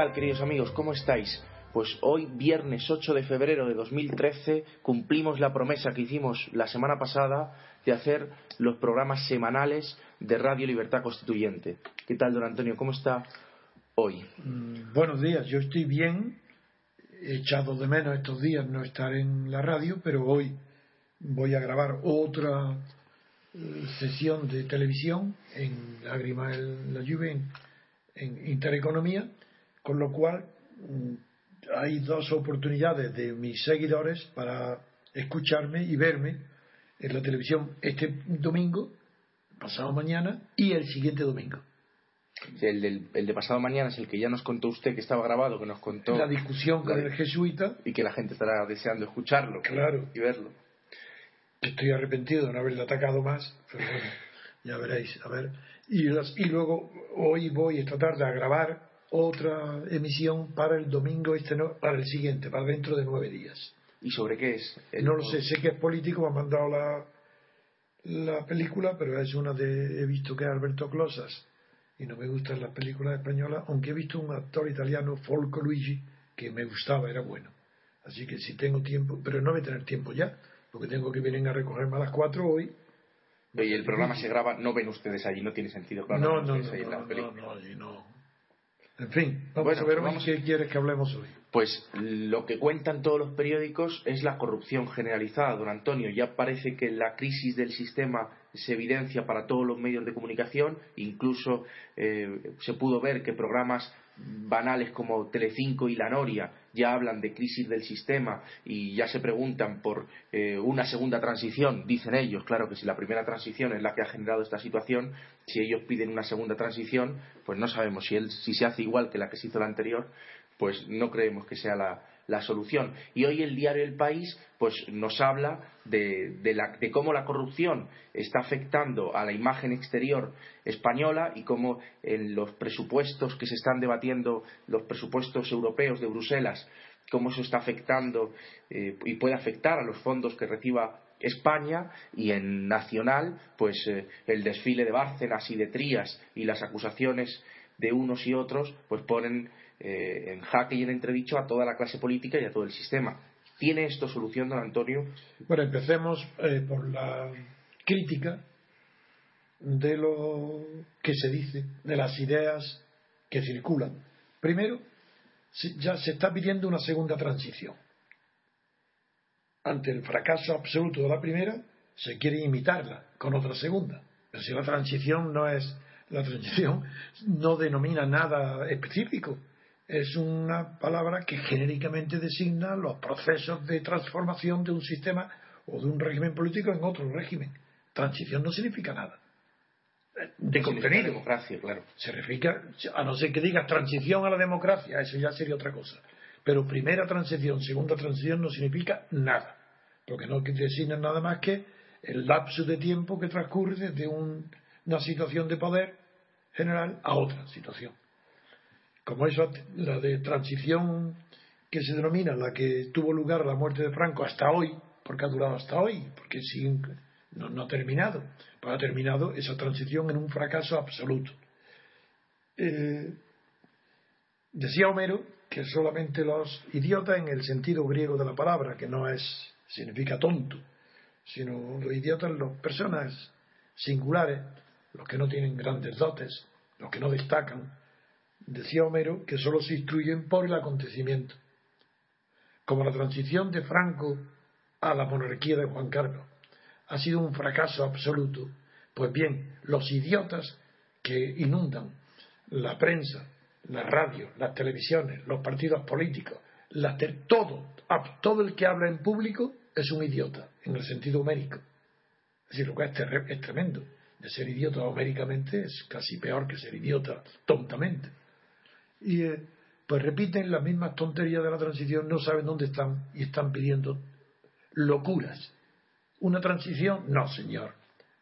¿Qué tal, queridos amigos? ¿Cómo estáis? Pues hoy, viernes 8 de febrero de 2013, cumplimos la promesa que hicimos la semana pasada de hacer los programas semanales de Radio Libertad Constituyente. ¿Qué tal, don Antonio? ¿Cómo está hoy? Mm, buenos días, yo estoy bien. Echado de menos estos días no estar en la radio, pero hoy voy a grabar otra eh, sesión de televisión en Lágrima en la Lluvia, en Intereconomía, con lo cual mm, hay dos oportunidades de mis seguidores para escucharme y verme en la televisión este domingo, pasado mañana y el siguiente domingo. El, del- el de pasado mañana es el que ya nos contó usted, que estaba grabado, que nos contó La discusión con la- el jesuita, y que la gente estará deseando escucharlo Claro. y verlo. estoy arrepentido de no haberle atacado más, pero bueno, ya veréis, a ver. Y, las- y luego hoy voy esta tarde a grabar otra emisión para el domingo este no- para el siguiente, para dentro de nueve días. ¿Y sobre qué es? El- No lo sé, sé que es político, me han mandado la, la película, pero es una de, he visto que es Alberto Closas, y no me gustan las películas españolas, aunque he visto un actor italiano, Folco Luigi, que me gustaba, era bueno. Así que si tengo tiempo, pero no voy a tener tiempo ya, porque tengo que venir a recogerme a las cuatro hoy. Y el programa se graba, no ven ustedes allí, no tiene sentido. Claro, no, no, no, no, no, allí no. En fin, vamos Bueno, a ver vamos- qué quieres que hablemos hoy. Pues lo que cuentan todos los periódicos es la corrupción generalizada, don Antonio. Ya parece que la crisis del sistema se evidencia para todos los medios de comunicación. Incluso eh, se pudo ver que programas banales como Telecinco y La Noria ya hablan de crisis del sistema y ya se preguntan por eh, una segunda transición. Dicen ellos, claro que si la primera transición es la que ha generado esta situación, si ellos piden una segunda transición, pues no sabemos si, él, si se hace igual que la que se hizo la anterior pues no creemos que sea la, la solución. Y hoy el diario El País pues nos habla de, cómo la corrupción está afectando a la imagen exterior española y cómo en los presupuestos que se están debatiendo, los presupuestos europeos de Bruselas, cómo eso está afectando eh, y puede afectar a los fondos que reciba España y en nacional, pues eh, el desfile de Bárcenas y de Trías y las acusaciones de unos y otros, pues ponen eh, en jaque y en entredicho a toda la clase política y a todo el sistema. ¿Tiene esto solución, don Antonio? Bueno, empecemos eh, por la crítica de lo que se dice, de las ideas que circulan. Primero, ya se está pidiendo una segunda transición. Ante el fracaso absoluto de la primera, se quiere imitarla con otra segunda. Pero si la transición no es, la transición no denomina nada específico, es una palabra que genéricamente designa los procesos de transformación de un sistema o de un régimen político en otro régimen. Transición no significa nada. De contenido. democracia, claro. Se refiere, a no ser que digas transición a la democracia, eso ya sería otra cosa. Pero primera transición, segunda transición no significa nada. Porque no designa nada más que el lapso de tiempo que transcurre desde un- una situación de poder general a otra situación. Como eso, la de transición que se denomina la que tuvo lugar la muerte de Franco hasta hoy, porque ha durado hasta hoy, porque no, no ha terminado, pues ha terminado esa transición en un fracaso absoluto. Eh, decía Homero que solamente los idiotas en el sentido griego de la palabra, que no es significa tonto, sino los idiotas, las personas singulares, los que no tienen grandes dotes, los que no destacan, decía Homero que solo se instruyen por el acontecimiento. Como la transición de Franco a la monarquía de Juan Carlos ha sido un fracaso absoluto, pues bien, los idiotas que inundan la prensa, la radio, las televisiones, los partidos políticos, la todo, todo el que habla en público es un idiota, en el sentido homérico. Es decir, lo que es, es tremendo. De ser idiota homéricamente es casi peor que ser idiota tontamente. Y eh, pues repiten las mismas tonterías de la transición, no saben dónde están y están pidiendo locuras. ¿Una transición? No, señor.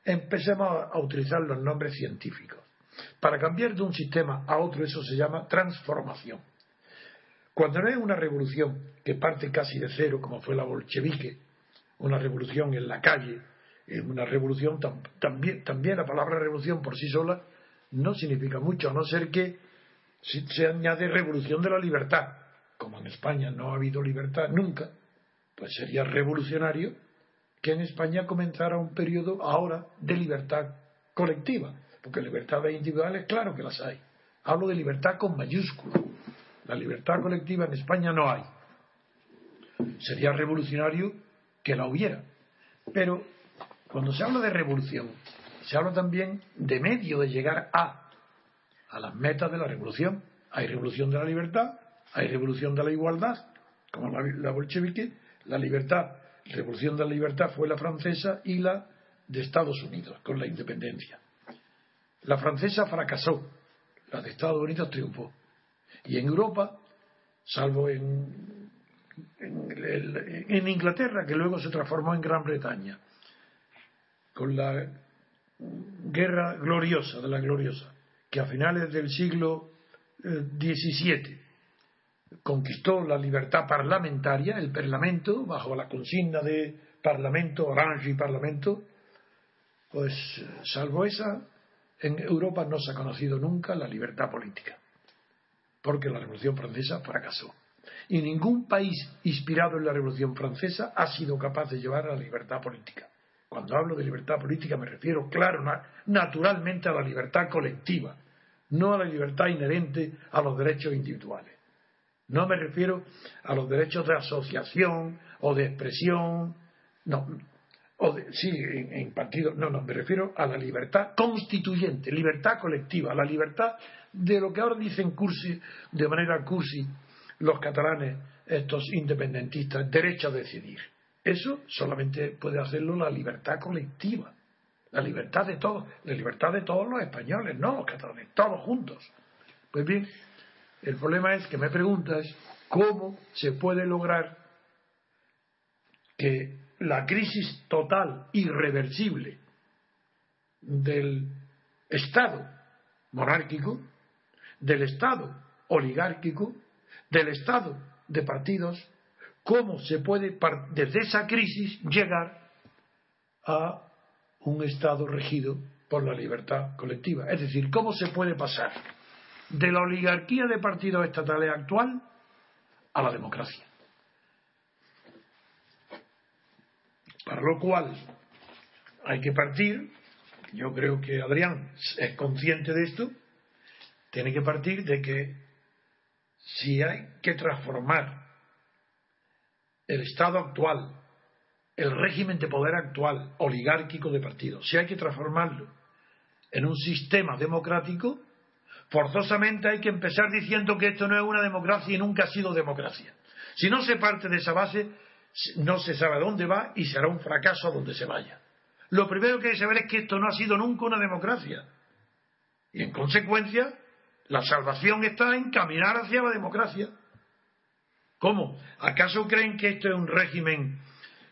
Empecemos a- utilizar los nombres científicos. Para cambiar de un sistema a otro, eso se llama transformación. Cuando no es una revolución que parte casi de cero, como fue la bolchevique, una revolución en la calle, eh, una revolución tam- también, también la palabra revolución por sí sola no significa mucho, a no ser que se añade revolución de la libertad. Como en España no ha habido libertad nunca, pues sería revolucionario que en España comenzara un periodo ahora de libertad colectiva, porque libertades individuales, claro que las hay. Hablo de libertad con mayúscula. La libertad colectiva en España no hay. Sería revolucionario que la hubiera. Pero cuando se habla de revolución, se habla también de medio de llegar a, a las metas de la revolución. Hay revolución de la libertad, hay revolución de la igualdad, como la, bolchevique, la libertad, revolución de la libertad fue la francesa y la de Estados Unidos, con la independencia. La francesa fracasó, la de Estados Unidos triunfó. Y en Europa, salvo en, en Inglaterra, que luego se transformó en Gran Bretaña, con la guerra gloriosa de la gloriosa, que a finales del siglo XVII eh, conquistó la libertad parlamentaria, el Parlamento, bajo la consigna de Parlamento, Orange y Parlamento, pues salvo esa, en Europa no se ha conocido nunca la libertad política, porque la Revolución Francesa fracasó. Y ningún país inspirado en la Revolución Francesa ha sido capaz de llevar a la libertad política. Cuando hablo de libertad política me refiero, claro, naturalmente a la libertad colectiva, no a la libertad inherente a los derechos individuales. No me refiero a los derechos de asociación o de expresión, no, o de, sí, en, partido, no, no, me refiero a la libertad constituyente, libertad colectiva, la libertad de lo que ahora dicen cursi, de manera cursi los catalanes, estos independentistas, derecho a decidir. Eso solamente puede hacerlo la libertad colectiva, la libertad de todos, la libertad de todos los españoles, no los catalanes, todos juntos. Pues bien, el problema es que me preguntas cómo se puede lograr que la crisis total, irreversible del Estado monárquico, del Estado oligárquico, del Estado de partidos, cómo se puede desde esa crisis llegar a un Estado regido por la libertad colectiva. Es decir, cómo se puede pasar de la oligarquía de partidos estatales actual a la democracia. Para lo cual hay que partir, yo creo que Adrián es consciente de esto, tiene que partir de que si hay que transformar el Estado actual, el régimen de poder actual, oligárquico de partidos, si hay que transformarlo en un sistema democrático, forzosamente hay que empezar diciendo que esto no es una democracia y nunca ha sido democracia. Si no se parte de esa base, no se sabe a dónde va y será un fracaso a donde se vaya. Lo primero que hay que saber es que esto no ha sido nunca una democracia. Y en consecuencia, la salvación está en caminar hacia la democracia. ¿Cómo? ¿Acaso creen que esto es un régimen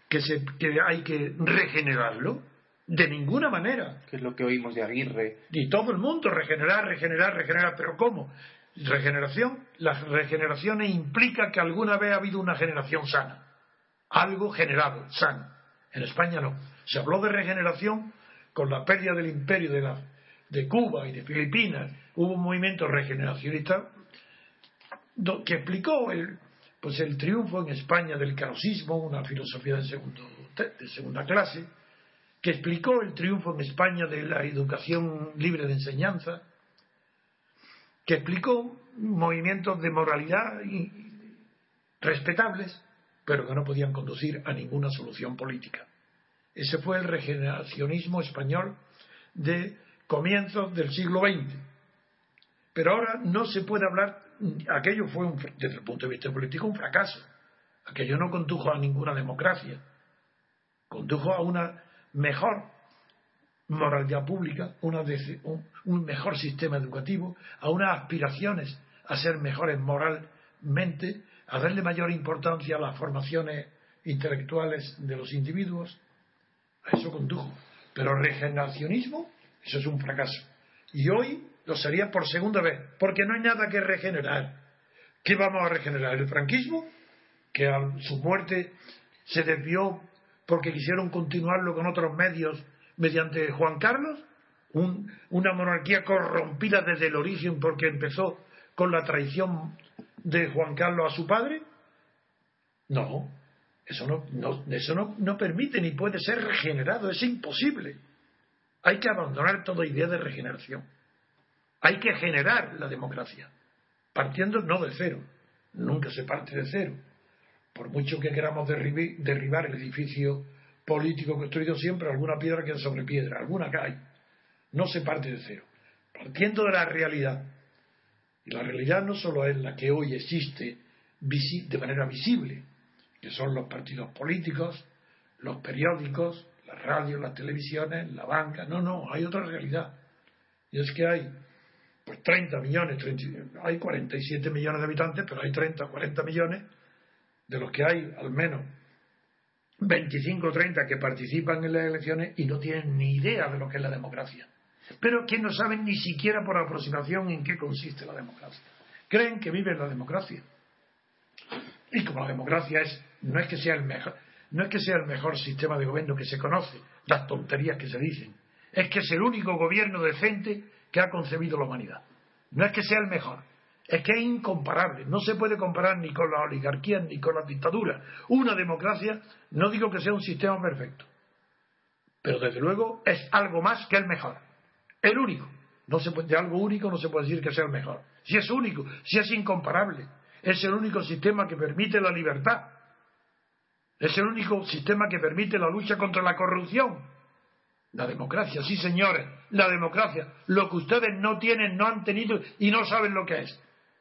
que, se, que hay que regenerarlo? De ninguna manera. Que es lo que oímos de Aguirre. Y todo el mundo, regenerar, regenerar, regenerar. ¿Pero cómo? Regeneración. Las regeneraciones implica que alguna vez ha habido una generación sana. Algo generado, sano. En España no. Se habló de regeneración con la pérdida del imperio de, la, de Cuba y de Filipinas. Hubo un movimiento regeneracionista que explicó el, pues el triunfo en España del carosismo, una filosofía de segunda clase, que explicó el triunfo en España de la educación libre de enseñanza, que explicó movimientos de moralidad respetables, pero que no podían conducir a ninguna solución política. Ese fue el regeneracionismo español de comienzos del siglo XX. Pero ahora no se puede hablar, aquello fue, desde el punto de vista político, un fracaso. Aquello no condujo a ninguna democracia, condujo a una mejor moralidad pública, un, mejor sistema educativo, a unas aspiraciones a ser mejores moralmente, a darle mayor importancia a las formaciones intelectuales de los individuos. A eso condujo. Pero regeneracionismo, eso es un fracaso. Y hoy lo sería por segunda vez, porque no hay nada que regenerar. ¿Qué vamos a regenerar? ¿El franquismo? Que a su muerte se desvió porque quisieron continuarlo con otros medios mediante Juan Carlos, una monarquía corrompida desde el origen porque empezó con la traición de Juan Carlos a su padre? No, eso no, eso no, permite ni puede ser regenerado, es imposible. Hay que abandonar toda idea de regeneración. Hay que generar la democracia, partiendo no de cero, nunca se parte de cero. Por mucho que queramos derribar el edificio político construido siempre, alguna piedra queda sobre piedra, alguna cae. No se parte de cero. Partiendo de la realidad. Y la realidad no solo es la que hoy existe de manera visible, que son los partidos políticos, los periódicos, las radios, las televisiones, la banca. No, no, hay otra realidad. Y es que hay pues 30 millones, hay 47 millones de habitantes, pero hay 30 o 40 millones, de los que hay al menos 25 o 30 que participan en las elecciones y no tienen ni idea de lo que es la democracia. Pero que no saben ni siquiera por aproximación en qué consiste la democracia. Creen que viven la democracia. Y como la democracia es, no es que sea el mejor, no es que sea el mejor sistema de gobierno que se conoce, las tonterías que se dicen, es que es el único gobierno decente que ha concebido la humanidad. No es que sea el mejor, es que es incomparable. No se puede comparar ni con la oligarquía ni con la dictadura. Una democracia, no digo que sea un sistema perfecto, pero desde luego es algo más que el mejor. El único. No se de algo único no se puede decir que sea el mejor. Si es único, si es incomparable, es el único sistema que permite la libertad. Es el único sistema que permite la lucha contra la corrupción. La democracia, sí señores, la democracia. Lo que ustedes no tienen, no han tenido y no saben lo que es.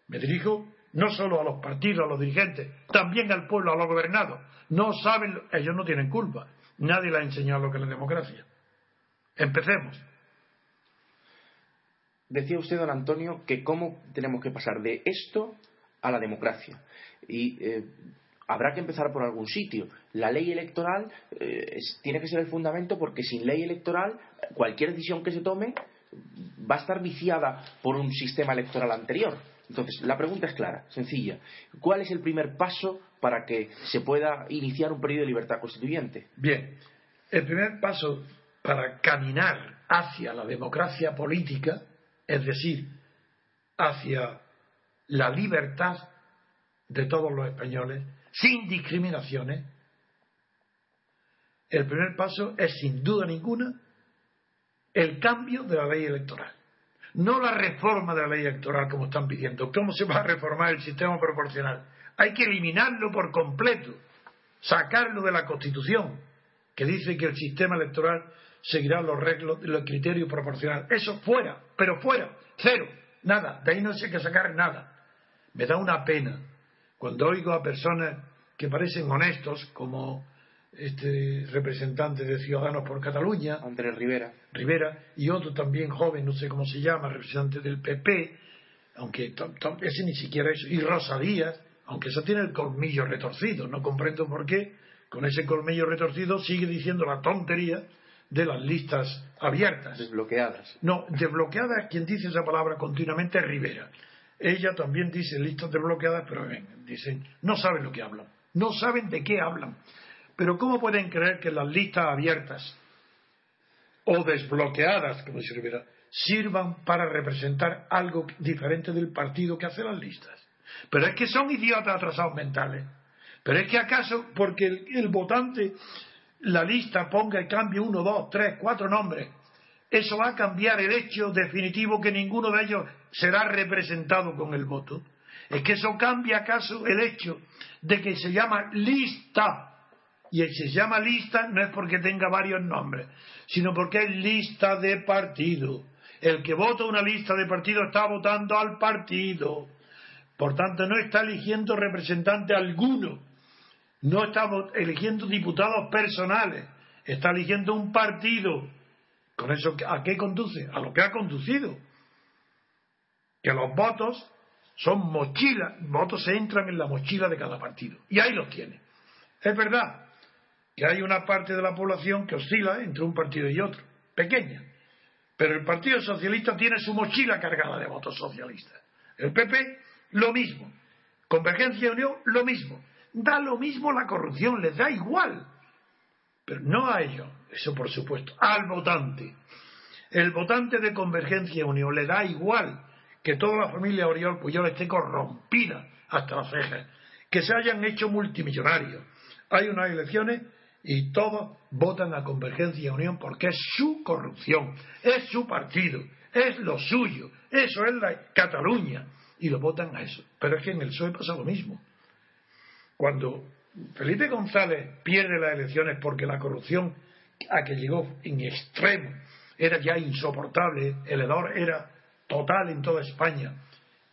Me dirijo no solo a los partidos, a los dirigentes, también al pueblo, a los gobernados. No saben, ellos no tienen culpa. Nadie les ha enseñado lo que es la democracia. Empecemos. Decía usted, don Antonio, que cómo tenemos que pasar de esto a la democracia. Y eh, habrá que empezar por algún sitio. La ley electoral eh, tiene que ser el fundamento porque sin ley electoral cualquier decisión que se tome va a estar viciada por un sistema electoral anterior. Entonces, la pregunta es clara, sencilla. ¿Cuál es el primer paso para que se pueda iniciar un periodo de libertad constituyente? Bien, el primer paso para caminar hacia la democracia política, es decir, hacia la libertad de todos los españoles, sin discriminaciones, el primer paso es sin duda ninguna el cambio de la ley electoral. No la reforma de la ley electoral como están pidiendo. ¿Cómo se va a reformar el sistema proporcional? Hay que eliminarlo por completo, sacarlo de la Constitución, que dice que el sistema electoral seguirá los, reglos, los criterios proporcionales. Eso fuera, pero fuera, cero, nada. De ahí no hay que sacar nada. Me da una pena cuando oigo a personas que parecen honestos, como este representante de Ciudadanos por Cataluña, Andrés Rivera. Rivera, y otro también joven, no sé cómo se llama, representante del PP, aunque ese ni siquiera es, y Rosa Díaz, aunque eso tiene el colmillo retorcido, no comprendo por qué, con ese colmillo retorcido sigue diciendo la tontería de las listas abiertas. Desbloqueadas. No, desbloqueadas, quien dice esa palabra continuamente es Rivera. Ella también dice listas desbloqueadas, pero ven, dicen, no saben lo que hablan, no saben de qué hablan. Pero ¿cómo pueden creer que las listas abiertas o desbloqueadas, como dice Rivera, sirvan para representar algo diferente del partido que hace las listas? Pero es que son idiotas atrasados mentales. Pero es que acaso, porque el, votante, la lista ponga y cambie uno, dos, tres, cuatro nombres, eso va a cambiar el hecho definitivo que ninguno de ellos será representado con el voto. Es que eso cambia acaso el hecho de que se llama lista y el se llama lista no es porque tenga varios nombres, sino porque es lista de partido. El que vota una lista de partido está votando al partido. Por tanto, no está eligiendo representante alguno. No está eligiendo diputados personales. Está eligiendo un partido. ¿Con eso a qué conduce? A lo que ha conducido. Que los votos son mochilas. Votos se entran en la mochila de cada partido. Y ahí los tiene. Es verdad que hay una parte de la población que oscila entre un partido y otro, pequeña. Pero el Partido Socialista tiene su mochila cargada de votos socialistas. El PP, lo mismo. Convergencia y Unión, lo mismo. Da lo mismo la corrupción, les da igual. Pero no a ellos, eso por supuesto, al votante. El votante de Convergencia y Unión le da igual que toda la familia Oriol Puyol esté corrompida hasta las cejas, que se hayan hecho multimillonarios. Hay unas elecciones y todos votan a Convergencia y Unión porque es su corrupción, es su partido, es lo suyo, eso es la Cataluña, y lo votan a eso. Pero es que en el PSOE pasa lo mismo. Cuando Felipe González pierde las elecciones porque la corrupción a que llegó en extremo era ya insoportable, el hedor era total en toda España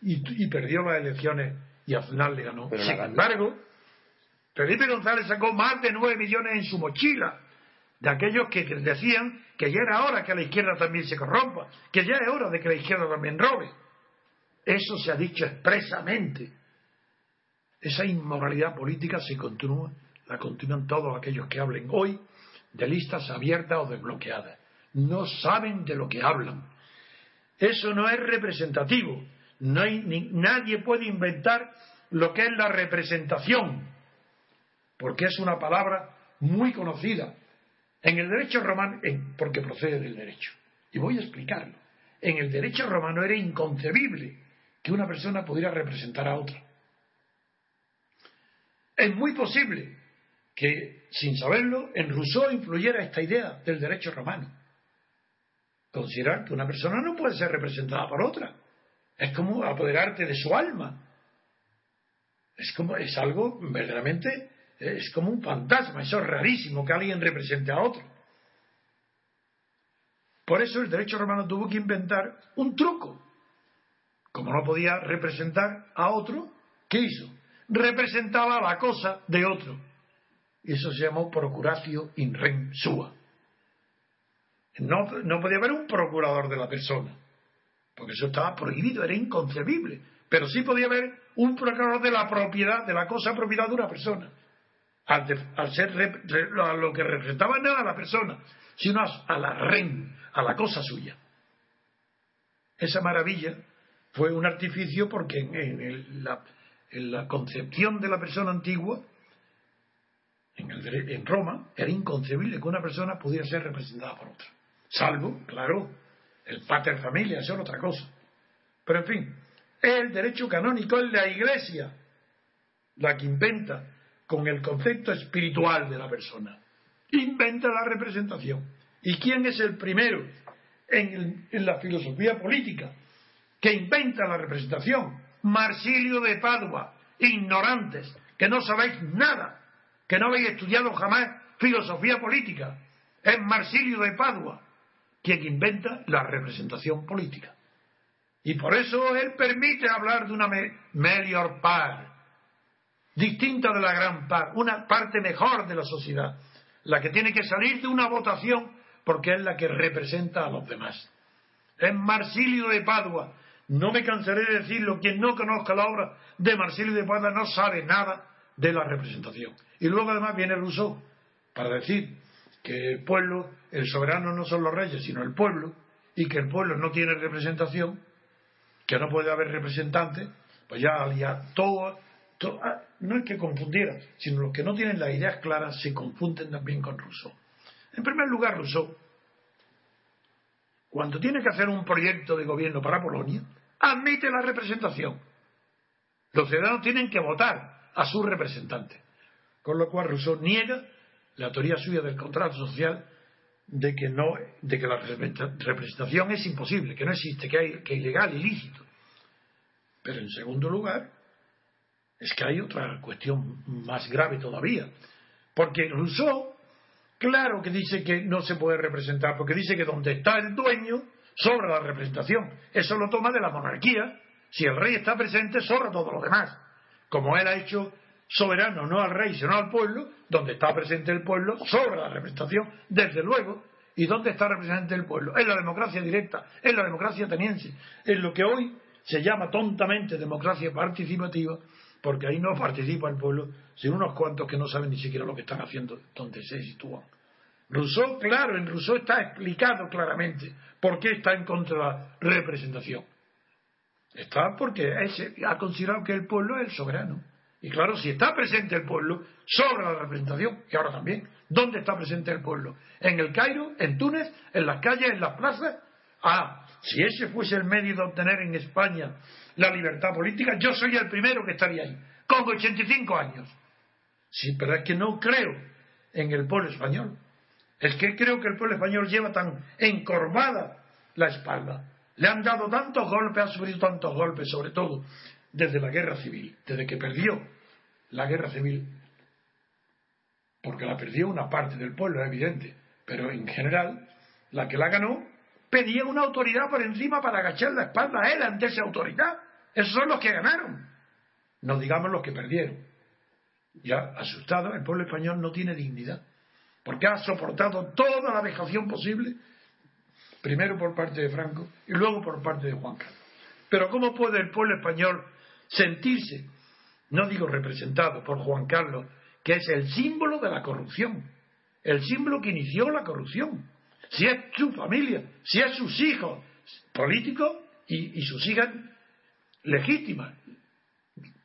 y, perdió las elecciones y al final le ganó. Sin embargo, Felipe González sacó más de nueve millones en su mochila de aquellos que decían que ya era hora que la izquierda también se corrompa, que ya es hora de que la izquierda también robe. Eso se ha dicho expresamente. Esa inmoralidad política se continúa, la continúan todos aquellos que hablen hoy de listas abiertas o desbloqueadas. No saben de lo que hablan. Eso no es representativo. Nadie puede inventar lo que es la representación, porque es una palabra muy conocida en el derecho romano, porque procede del derecho. Y voy a explicarlo. En el derecho romano era inconcebible que una persona pudiera representar a otra. Es muy posible que, sin saberlo, en Rousseau influyera esta idea del derecho romano. Considerar que una persona no puede ser representada por otra. Es como apoderarte de su alma. Es como, es algo verdaderamente, es como un fantasma, eso es rarísimo que alguien represente a otro. Por eso el derecho romano tuvo que inventar un truco. Como no podía representar a otro, ¿qué hizo? Representaba la cosa de otro y eso se llamó procuratio in rem sua. No, no podía haber un procurador de la persona, porque eso estaba prohibido, era inconcebible. Pero sí podía haber un procurador de la propiedad, de la cosa propiedad de una persona. Al, ser lo que representaba nada a la persona, sino a, la ren, a la cosa suya. Esa maravilla fue un artificio porque en, la, en la concepción de la persona antigua en, Roma era inconcebible que una persona pudiera ser representada por otra. Salvo, claro, el pater familia, eso es otra cosa. Pero en fin, el derecho canónico, es la iglesia la que inventa con el concepto espiritual de la persona. Inventa la representación. ¿Y quién es el primero en, en la filosofía política que inventa la representación? Marsilio de Padua, ignorantes, que no sabéis nada que no habéis estudiado jamás filosofía política. Es Marsilio de Padua quien inventa la representación política. Y por eso él permite hablar de una melior par, distinta de la gran par, una parte mejor de la sociedad, la que tiene que salir de una votación porque es la que representa a los demás. Es Marsilio de Padua. No me cansaré de decirlo, quien no conozca la obra de Marsilio de Padua no sabe nada de la representación. Y luego además viene Rousseau para decir que el pueblo, el soberano no son los reyes, sino el pueblo, y que el pueblo no tiene representación, que no puede haber representantes, pues ya, ya todo, ah, no es que confundiera, sino los que no tienen las ideas claras se confunden también con Rousseau. En primer lugar, Rousseau, cuando tiene que hacer un proyecto de gobierno para Polonia, admite la representación. Los ciudadanos tienen que votar a sus representantes. Con lo cual Rousseau niega la teoría suya del contrato social de que no de que la representación es imposible, que no existe, que, hay, que es ilegal, ilícito. Pero en segundo lugar, es que hay otra cuestión más grave todavía. Porque Rousseau, claro que dice que no se puede representar, porque dice que donde está el dueño, sobra la representación. Eso lo toma de la monarquía. Si el rey está presente, sobra todo lo demás. Como él ha hecho soberano no al rey, sino al pueblo, donde está presente el pueblo, sobra la representación, desde luego. ¿Y dónde está presente el pueblo? En la democracia directa, en la democracia ateniense, en lo que hoy se llama tontamente democracia participativa, porque ahí no participa el pueblo, sino unos cuantos que no saben ni siquiera lo que están haciendo, donde se sitúan. Rousseau, claro, en Rousseau está explicado claramente por qué está en contra de la representación. Está porque ha considerado que el pueblo es el soberano. Y claro, si está presente el pueblo, sobra la representación, y ahora también. ¿Dónde está presente el pueblo? ¿En el Cairo? ¿En Túnez? ¿En las calles? ¿En las plazas? Ah, si ese fuese el medio de obtener en España la libertad política, yo soy el primero que estaría ahí, con 85 años. Sí, pero es que no creo en el pueblo español. Es que creo que el pueblo español lleva tan encorvada la espalda. Le han dado tantos golpes, ha sufrido tantos golpes, sobre todo desde la guerra civil, desde que perdió la guerra civil, porque la perdió una parte del pueblo, es evidente, pero en general, la que la ganó pedía una autoridad por encima para agachar la espalda a él ante esa autoridad. Esos son los que ganaron, no digamos los que perdieron. Ya asustado, el pueblo español no tiene dignidad, porque ha soportado toda la vejación posible, primero por parte de Franco y luego por parte de Juan Carlos. Pero ¿cómo puede el pueblo español sentirse, no digo representado por Juan Carlos, que es el símbolo de la corrupción, el símbolo que inició la corrupción? Si es su familia, si es sus hijos políticos y, sus hijas legítimas,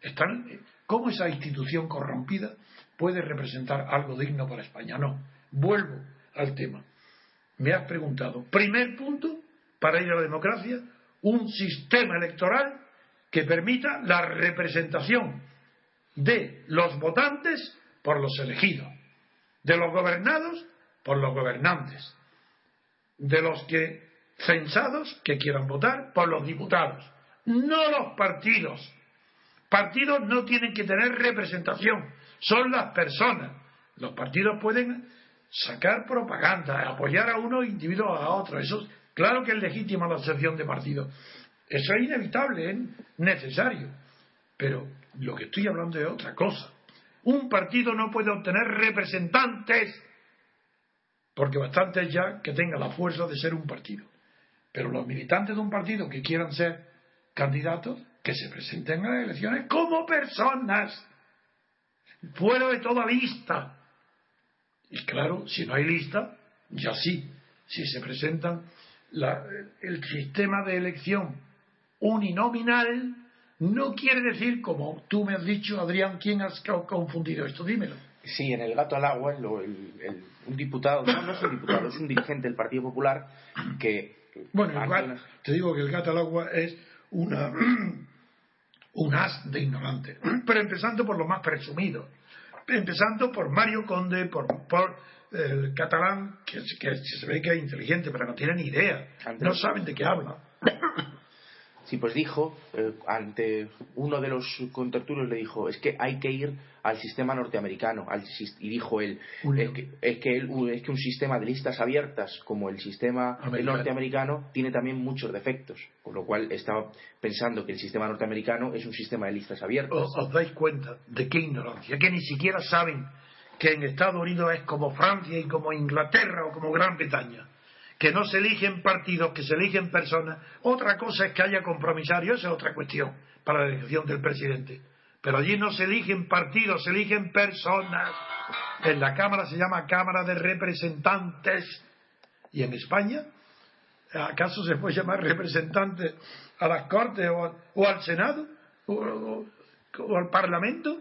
están ¿Cómo esa institución corrompida puede representar algo digno para España? No. Vuelvo al tema. Me has preguntado, primer punto para ir a la democracia, un sistema electoral que permita la representación de los votantes por los elegidos, de los gobernados por los gobernantes, de los que censados que quieran votar por los diputados, no los partidos Partidos no tienen que tener representación, son las personas. Los partidos pueden sacar propaganda, apoyar a uno individuo a otro. Eso, claro que es legítima la sección de partidos. Eso es inevitable, es necesario. Pero lo que estoy hablando es otra cosa. Un partido no puede obtener representantes, porque bastante es ya que tenga la fuerza de ser un partido. Pero los militantes de un partido que quieran ser candidatos que se presenten a las elecciones como personas, fuera de toda lista. Y claro, si no hay lista, ya sí, si se presentan el sistema de elección uninominal, no quiere decir, como tú me has dicho, Adrián, ¿quién has confundido esto? Dímelo. Sí, en el gato al agua, un diputado, no, no es un diputado, es un dirigente del Partido Popular que. Bueno, te digo que el gato al agua es una un as de ignorante. Pero empezando por lo más presumido. Empezando por Mario Conde, por, por el catalán, que, que, se ve que es inteligente, pero no tiene ni idea. No saben de qué habla. Sí, pues dijo, eh, ante uno de los contertulios le dijo, es que hay que ir al sistema norteamericano. y dijo él, es que, es que, es que un sistema de listas abiertas como el sistema norteamericano tiene también muchos defectos. Con lo cual estaba pensando que el sistema norteamericano es un sistema de listas abiertas. ¿Os, os dais cuenta de qué ignorancia? Que ni siquiera saben que en Estados Unidos es como Francia y como Inglaterra o como Gran Bretaña que no se eligen partidos, que se eligen personas. Otra cosa es que haya compromisarios, esa es otra cuestión para la elección del presidente. Pero allí no se eligen partidos, se eligen personas. En la Cámara se llama Cámara de Representantes. ¿Y en España? ¿Acaso se puede llamar representantes a las Cortes o, al Senado o al Parlamento?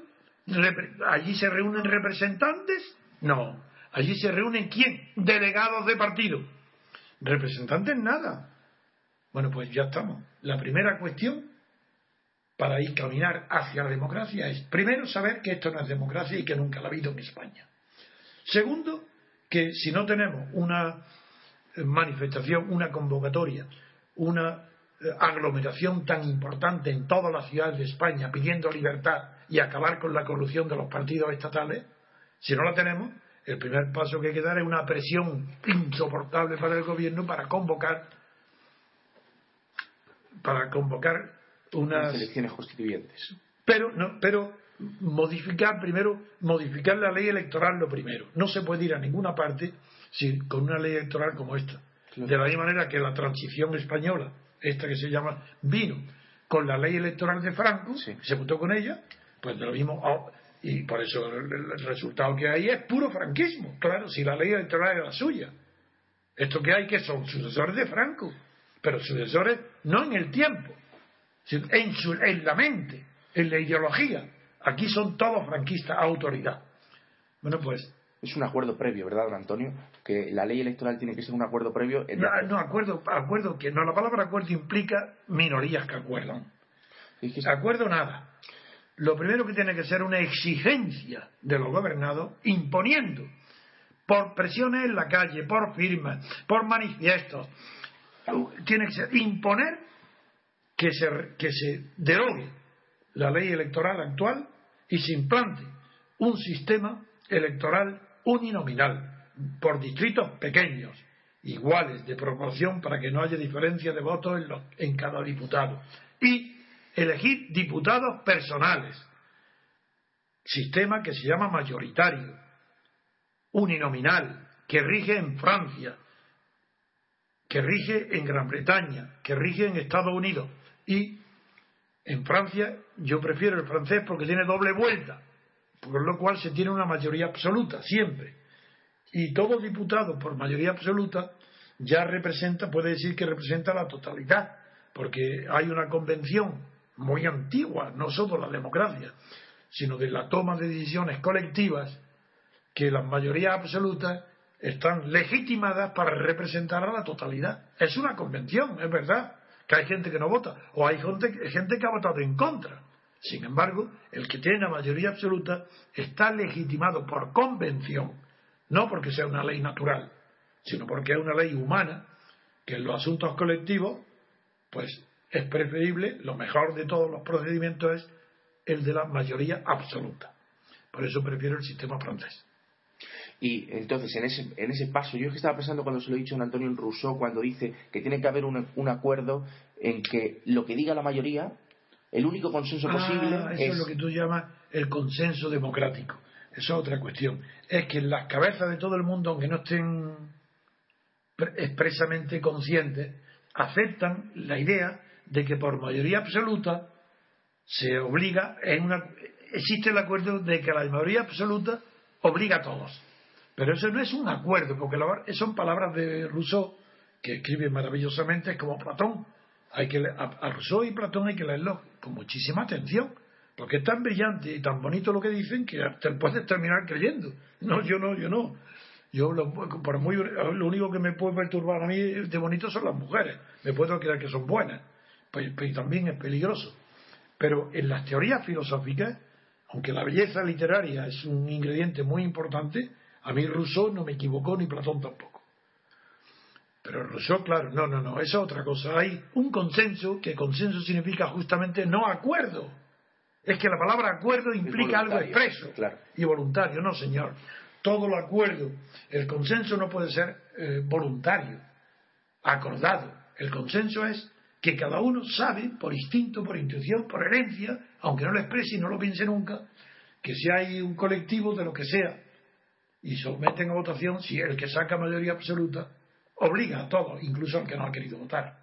¿Allí se reúnen representantes? No. Allí se reúnen quién? Delegados de partido representantes nada. Bueno, pues ya estamos. La primera cuestión para ir caminar hacia la democracia es, primero, saber que esto no es democracia y que nunca la ha habido en España. Segundo, que si no tenemos una manifestación, una convocatoria, una eh, aglomeración tan importante en todas las ciudades de España pidiendo libertad y acabar con la corrupción de los partidos estatales, si no la tenemos, el primer paso que hay que dar es una presión insoportable para el gobierno para convocar para convocar unas elecciones constituyentes. Pero no, pero modificar primero modificar la ley electoral lo primero. No se puede ir a ninguna parte sin, con una ley electoral como esta. De la misma manera que la transición española, esta que se llama vino con la ley electoral de Franco, se votó con ella, pues de lo mismo y por eso el, resultado que hay es puro franquismo. Claro, si la ley electoral es la suya. Esto que hay que son sucesores de Franco, pero sucesores no en el tiempo, sino en, su, en la mente, en la ideología. Aquí son todos franquistas, autoridad. Bueno, pues es un acuerdo previo, ¿verdad, don Antonio? Que la ley electoral tiene que ser un acuerdo previo. no, no, acuerdo, acuerdo que no, la palabra acuerdo implica minorías que acuerdan. Acuerdo nada. Lo primero que tiene que ser una exigencia de los gobernados imponiendo por presiones en la calle, por firmas, por manifiestos. Tiene que ser imponer que se, que se derogue la ley electoral actual y se implante un sistema electoral uninominal por distritos pequeños, iguales de proporción para que no haya diferencia de votos en, en cada diputado. Y elegir diputados personales, sistema que se llama mayoritario, uninominal, que rige en Francia, que rige en Gran Bretaña, que rige en Estados Unidos. Y en Francia yo prefiero el francés porque tiene doble vuelta, por lo cual se tiene una mayoría absoluta, siempre. Y todo diputado por mayoría absoluta ya representa, puede decir que representa la totalidad, porque hay una convención muy antigua, no solo la democracia, sino de la toma de decisiones colectivas, que las mayorías absolutas están legitimadas para representar a la totalidad. Es una convención, es verdad, que hay gente que no vota, o hay gente, gente que ha votado en contra. Sin embargo, el que tiene la mayoría absoluta está legitimado por convención, no porque sea una ley natural, sino porque es una ley humana, que en los asuntos colectivos, pues es preferible, lo mejor de todos los procedimientos es el de la mayoría absoluta. Por eso prefiero el sistema francés. Y entonces, en ese, en ese paso, yo es que estaba pensando cuando se lo he dicho a Antonio Rousseau, cuando dice que tiene que haber un, un acuerdo en que lo que diga la mayoría, el único consenso ah, posible eso es... lo que tú llamas el consenso democrático. Eso es otra cuestión. Es que en las cabezas de todo el mundo, aunque no estén expresamente conscientes, aceptan la idea de que por mayoría absoluta se obliga, en una, existe el acuerdo de que la mayoría absoluta obliga a todos. Pero eso no es un acuerdo, porque son palabras de Rousseau, que escribe maravillosamente, como Platón. Hay que a, Rousseau y Platón hay que leerlo con muchísima atención, porque es tan brillante y tan bonito lo que dicen que te puedes terminar creyendo. No, yo no, yo no. Yo lo, por muy, lo único que me puede perturbar a mí de bonito son las mujeres. Me puedo creer que son buenas pues, pues, también es peligroso. Pero en las teorías filosóficas, aunque la belleza literaria es un ingrediente muy importante, a mí Rousseau no me equivocó ni Platón tampoco. Pero Rousseau, claro, no, no, no, eso es otra cosa. Hay un consenso, que consenso significa justamente no acuerdo. Es que la palabra acuerdo implica algo expreso y voluntario. No, señor. Todo lo acuerdo, el consenso no puede ser eh, voluntario, acordado. El consenso es que cada uno sabe, por instinto, por intuición, por herencia, aunque no lo exprese y no lo piense nunca, que si hay un colectivo de lo que sea y someten a votación, si el que saca mayoría absoluta obliga a todos, incluso al que no ha querido votar.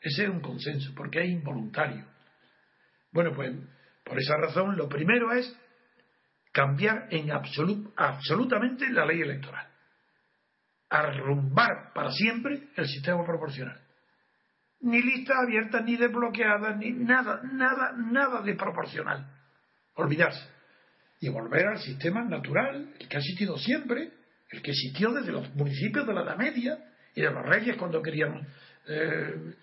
Ese es un consenso, porque es involuntario. Bueno, pues por esa razón lo primero es cambiar en absolutamente la ley electoral. Arrumbar para siempre el sistema proporcional ni lista abierta, ni desbloqueada, ni nada, nada, nada de proporcional. Olvidarse. Y volver al sistema natural, el que ha existido siempre, el que existió desde los municipios de la Edad Media y de los reyes cuando querían eh,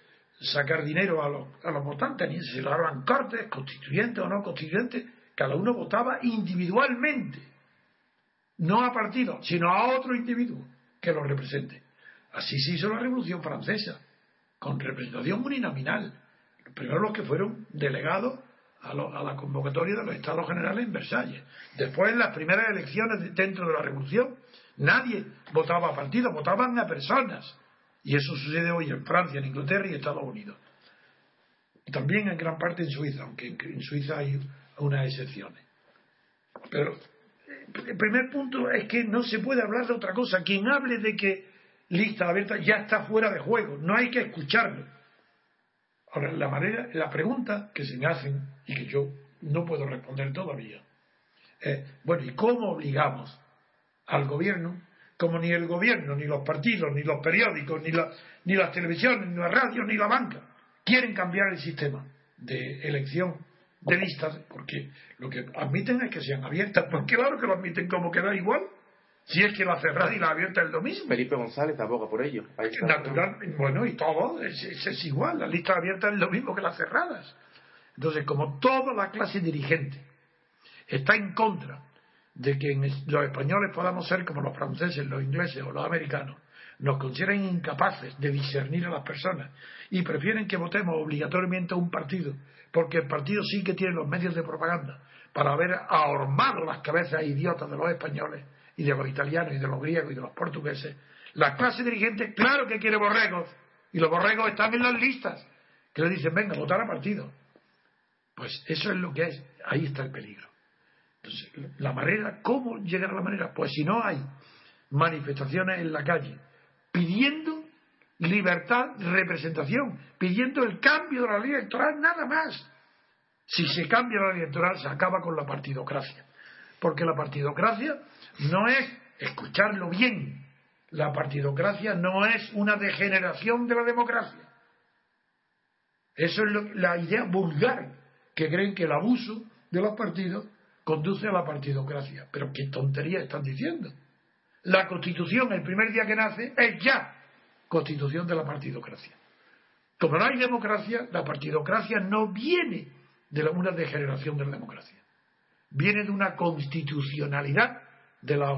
sacar dinero a los, a los votantes, ni se lo daban cortes, constituyentes o no constituyentes, cada uno votaba individualmente, no a partido, sino a otro individuo que lo represente. Así se hizo la Revolución Francesa con representación uninominal. Primero los que fueron delegados a, la convocatoria de los Estados Generales en Versalles. Después, en las primeras elecciones dentro de la Revolución, nadie votaba a partidos, votaban a personas. Y eso sucede hoy en Francia, en Inglaterra y Estados Unidos. También en gran parte en Suiza, aunque en Suiza hay unas excepciones. Pero el primer punto es que no se puede hablar de otra cosa. Quien hable de que lista abierta ya está fuera de juego, no hay que escucharlo. Ahora, la manera, la pregunta que se me hacen y que yo no puedo responder todavía es, bueno, ¿y cómo obligamos al gobierno, como ni el gobierno, ni los partidos, ni los periódicos, ni, la, ni las televisiones, ni la radio, ni la banca quieren cambiar el sistema de elección de listas, porque lo que admiten es que sean abiertas, pues claro que lo admiten como que da igual, Si es que la cerrada y la abierta es lo mismo. Felipe González aboga por ello. Natural, bueno, y todo es, es, igual. La lista abierta es lo mismo que las cerradas. Entonces, como toda la clase dirigente está en contra de que los españoles podamos ser como los franceses, los ingleses o los americanos, nos consideran incapaces de discernir a las personas y prefieren que votemos obligatoriamente a un partido, porque el partido sí que tiene los medios de propaganda para haber ahormado las cabezas idiotas de los españoles y de los italianos y de los griegos y de los portugueses. La clase dirigente, claro que quiere borregos, y los borregos están en las listas, que le dicen, venga, votar a partido. Pues eso es lo que es, ahí está el peligro. Entonces, la manera, ¿cómo llegar a la manera? Pues si no hay manifestaciones en la calle pidiendo libertad representación, pidiendo el cambio de la ley electoral, nada más. Si se cambia la ley electoral, se acaba con la partidocracia. Porque la partidocracia no es, escucharlo bien, la partidocracia no es una degeneración de la democracia. Eso es la idea vulgar, que creen que el abuso de los partidos conduce a la partidocracia. Pero qué tontería están diciendo. La constitución, el primer día que nace, es ya constitución de la partidocracia. Como no hay democracia, la partidocracia no viene de una degeneración de la democracia. Viene de una constitucionalidad de las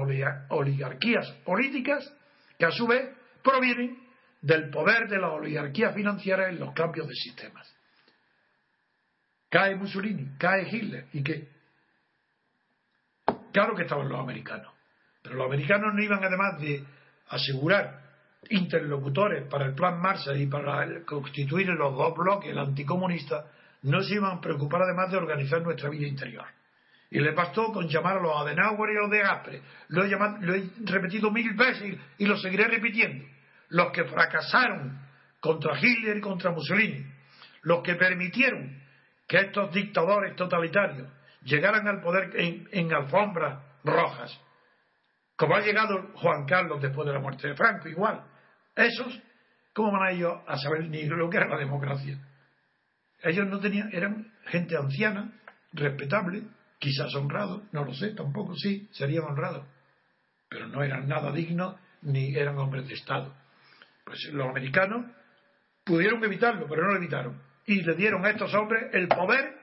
oligarquías políticas que a su vez provienen del poder de la oligarquía financiera en los cambios de sistemas. Cae Mussolini, cae Hitler, ¿y qué? Claro que estaban los americanos, pero los americanos no iban además de asegurar interlocutores para el plan Marshall y para constituir los dos bloques, el anticomunista, no se iban a preocupar además de organizar nuestra vida interior. Y le bastó con llamar a los Adenauer y a los de Gaspre. Lo he, lo he repetido mil veces y lo seguiré repitiendo. Los que fracasaron contra Hitler y contra Mussolini. Los que permitieron que estos dictadores totalitarios llegaran al poder en, alfombras rojas, como ha llegado Juan Carlos después de la muerte de Franco, igual. Esos, ¿cómo van a ellos a saber ni lo que era la democracia? Ellos no tenían, eran gente anciana, respetable, quizás honrados, no lo sé, tampoco sí, serían honrados, pero no eran nada dignos ni eran hombres de Estado. Pues los americanos pudieron evitarlo, pero no lo evitaron. Y le dieron a estos hombres el poder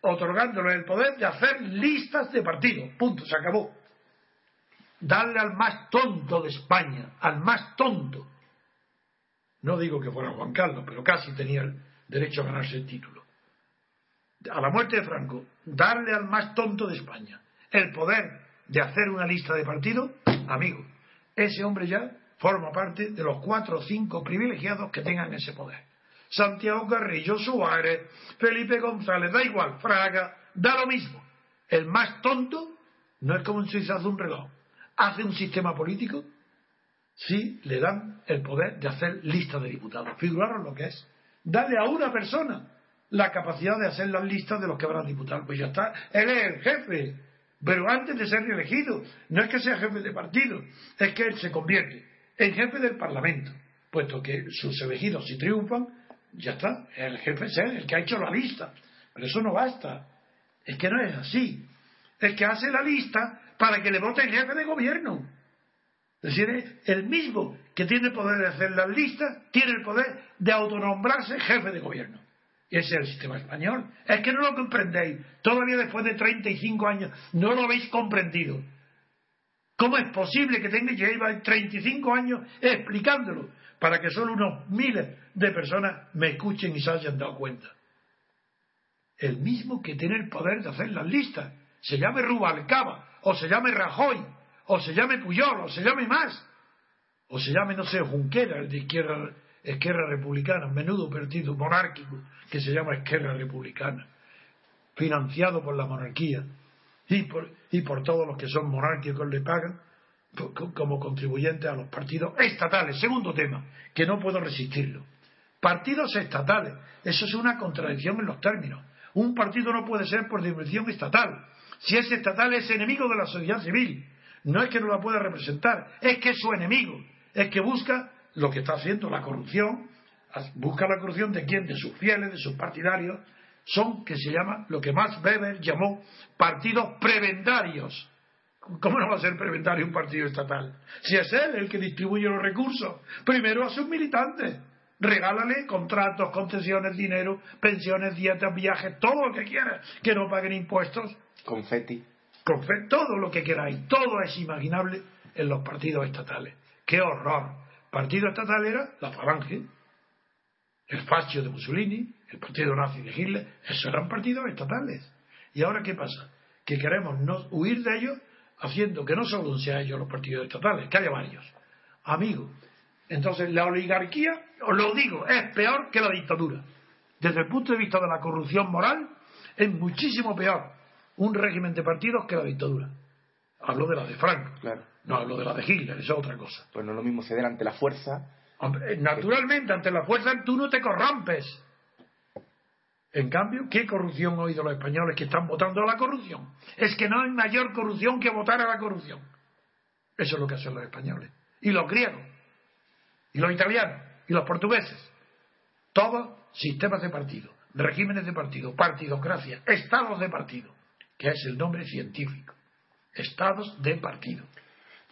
otorgándole el poder de hacer listas de partidos. Punto, se acabó. Darle al más tonto de España, al más tonto. No digo que fuera Juan Carlos, pero casi tenía el derecho a ganarse el título. A la muerte de Franco, darle al más tonto de España el poder de hacer una lista de partidos, amigo, ese hombre ya forma parte de los cuatro o cinco privilegiados que tengan ese poder. Santiago Carrillo, Suárez, Felipe González, da igual, Fraga, da lo mismo. El más tonto no es como si se hace un reloj. Hace un sistema político si le dan el poder de hacer lista de diputados. Figuraron lo que es. Dale a una persona la capacidad de hacer las listas de los que van a diputar. Pues ya está. Él es el jefe. Pero antes de ser reelegido, no es que sea jefe de partido, es que él se convierte en jefe del Parlamento, puesto que sus elegidos, si triunfan, ya está, el jefe es él, el que ha hecho la lista. Pero eso no basta. Es que no es así. El que hace la lista para que le vote el jefe de gobierno. Es decir, el mismo que tiene poder de hacer las listas, tiene el poder de autonombrarse jefe de gobierno. Ese es el sistema español. Es que no lo comprendéis. Todavía después de 35 años no lo habéis comprendido. ¿Cómo es posible que tenga que llevar 35 años explicándolo? para que solo unos miles de personas me escuchen y se hayan dado cuenta. El mismo que tiene el poder de hacer las listas, se llame Rubalcaba, o se llame Rajoy, o se llame Puyol, o se llame más, o se llame, no sé, Junquera, el de izquierda, izquierda republicana, menudo partido monárquico que se llama izquierda republicana, financiado por la monarquía y por, y por todos los que son monárquicos le pagan, como contribuyente a los partidos estatales. Segundo tema, que no puedo resistirlo. Partidos estatales. Eso es una contradicción en los términos. Un partido no puede ser por dimensión estatal. Si es estatal es enemigo de la sociedad civil. No es que no la pueda representar, es que es su enemigo. Es que busca lo que está haciendo la corrupción. Busca la corrupción de quién? De sus fieles, de sus partidarios. Son que se llama lo que Max Weber llamó partidos prebendarios ¿Cómo no va a ser preventario un partido estatal? Si es él el que distribuye los recursos, primero a sus militantes. Regálale contratos, concesiones, dinero, pensiones, dietas, viajes, todo lo que quieras. Que no paguen impuestos. Confetti. Confetti, todo lo que queráis. Todo es imaginable en los partidos estatales. ¡Qué horror! Partido estatal era la Falange, el Fascio de Mussolini, el partido nazi de Hitler. Esos eran partidos estatales. ¿Y ahora qué pasa? Que queremos no huir de ellos haciendo que no solo sean ellos los partidos estatales, que haya varios. Amigos, entonces la oligarquía, os lo digo, es peor que la dictadura. Desde el punto de vista de la corrupción moral, es muchísimo peor un régimen de partidos que la dictadura. Hablo de la de Franco. Claro. No hablo de la de Hitler, eso es otra cosa. Pues no es lo mismo ceder ante la fuerza. Hombre, naturalmente, ante la fuerza tú no te corrompes. En cambio, ¿qué corrupción han oído los españoles que están votando a la corrupción? Es que no hay mayor corrupción que votar a la corrupción. Eso es lo que hacen los españoles. Y los griegos. Y los italianos. Y los portugueses. Todos sistemas de partido. Regímenes de partido. Partidocracia. Estados de partido. Que es el nombre científico. Estados de partido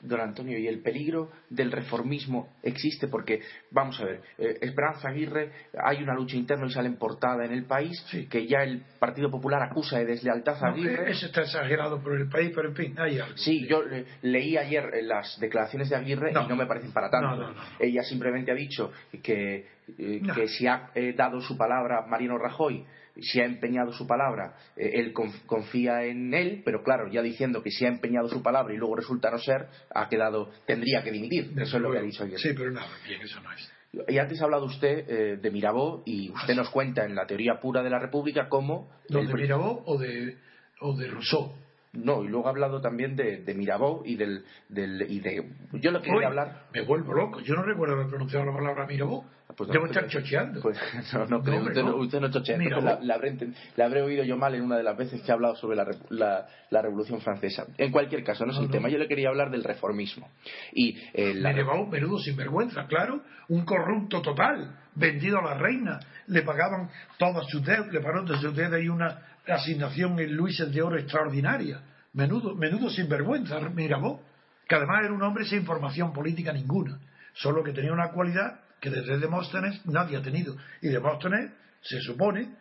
don Antonio, y el peligro del reformismo existe porque, vamos a ver, eh, Esperanza Aguirre, hay una lucha interna y sale en portada en el país, que ya el Partido Popular acusa de deslealtad a Aguirre. eso está exagerado por el país, pero en fin, hay algo. Sí, yo leí ayer las declaraciones de Aguirre y no me parecen para tanto. Ella simplemente ha dicho que, eh, que si ha eh, dado su palabra Mariano Rajoy si ha empeñado su palabra, eh, él confía en él, pero claro, ya diciendo que si ha empeñado su palabra y luego resulta no ser, ha quedado, tendría que dimitir. eso es lo que ha dicho ayer. Sí, pero nada, bien, eso no es. Y antes ha hablado usted eh, de Mirabeau y usted nos cuenta en la teoría pura de la República cómo... ¿De Mirabeau o de, o de Rousseau? No, y luego ha hablado también de, de Mirabeau y del, del y de yo lo quería hablar. Me vuelvo loco. Yo no recuerdo haber pronunciado la palabra Mirabeau. Ah, pues Debo estar chocheando. Pues, no, no, creo. Usted, no, usted no chochea. La, la, habré, la, habré, oído yo mal en una de las veces que ha hablado sobre la, la, la Revolución Francesa. En cualquier caso, no es el tema. Yo le quería hablar del reformismo. Y, eh, Mirabeau, menudo sinvergüenza, claro. Un corrupto total, vendido a la reina. Le pagaban todas sus deudas, le pagaron de sus deudas y una asignación en Luises de Oro extraordinaria. Menudo, menudo sinvergüenza, vos, que además era un hombre sin formación política ninguna, solo que tenía una cualidad que desde Demóstenes nadie ha tenido. Y Demóstenes se supone,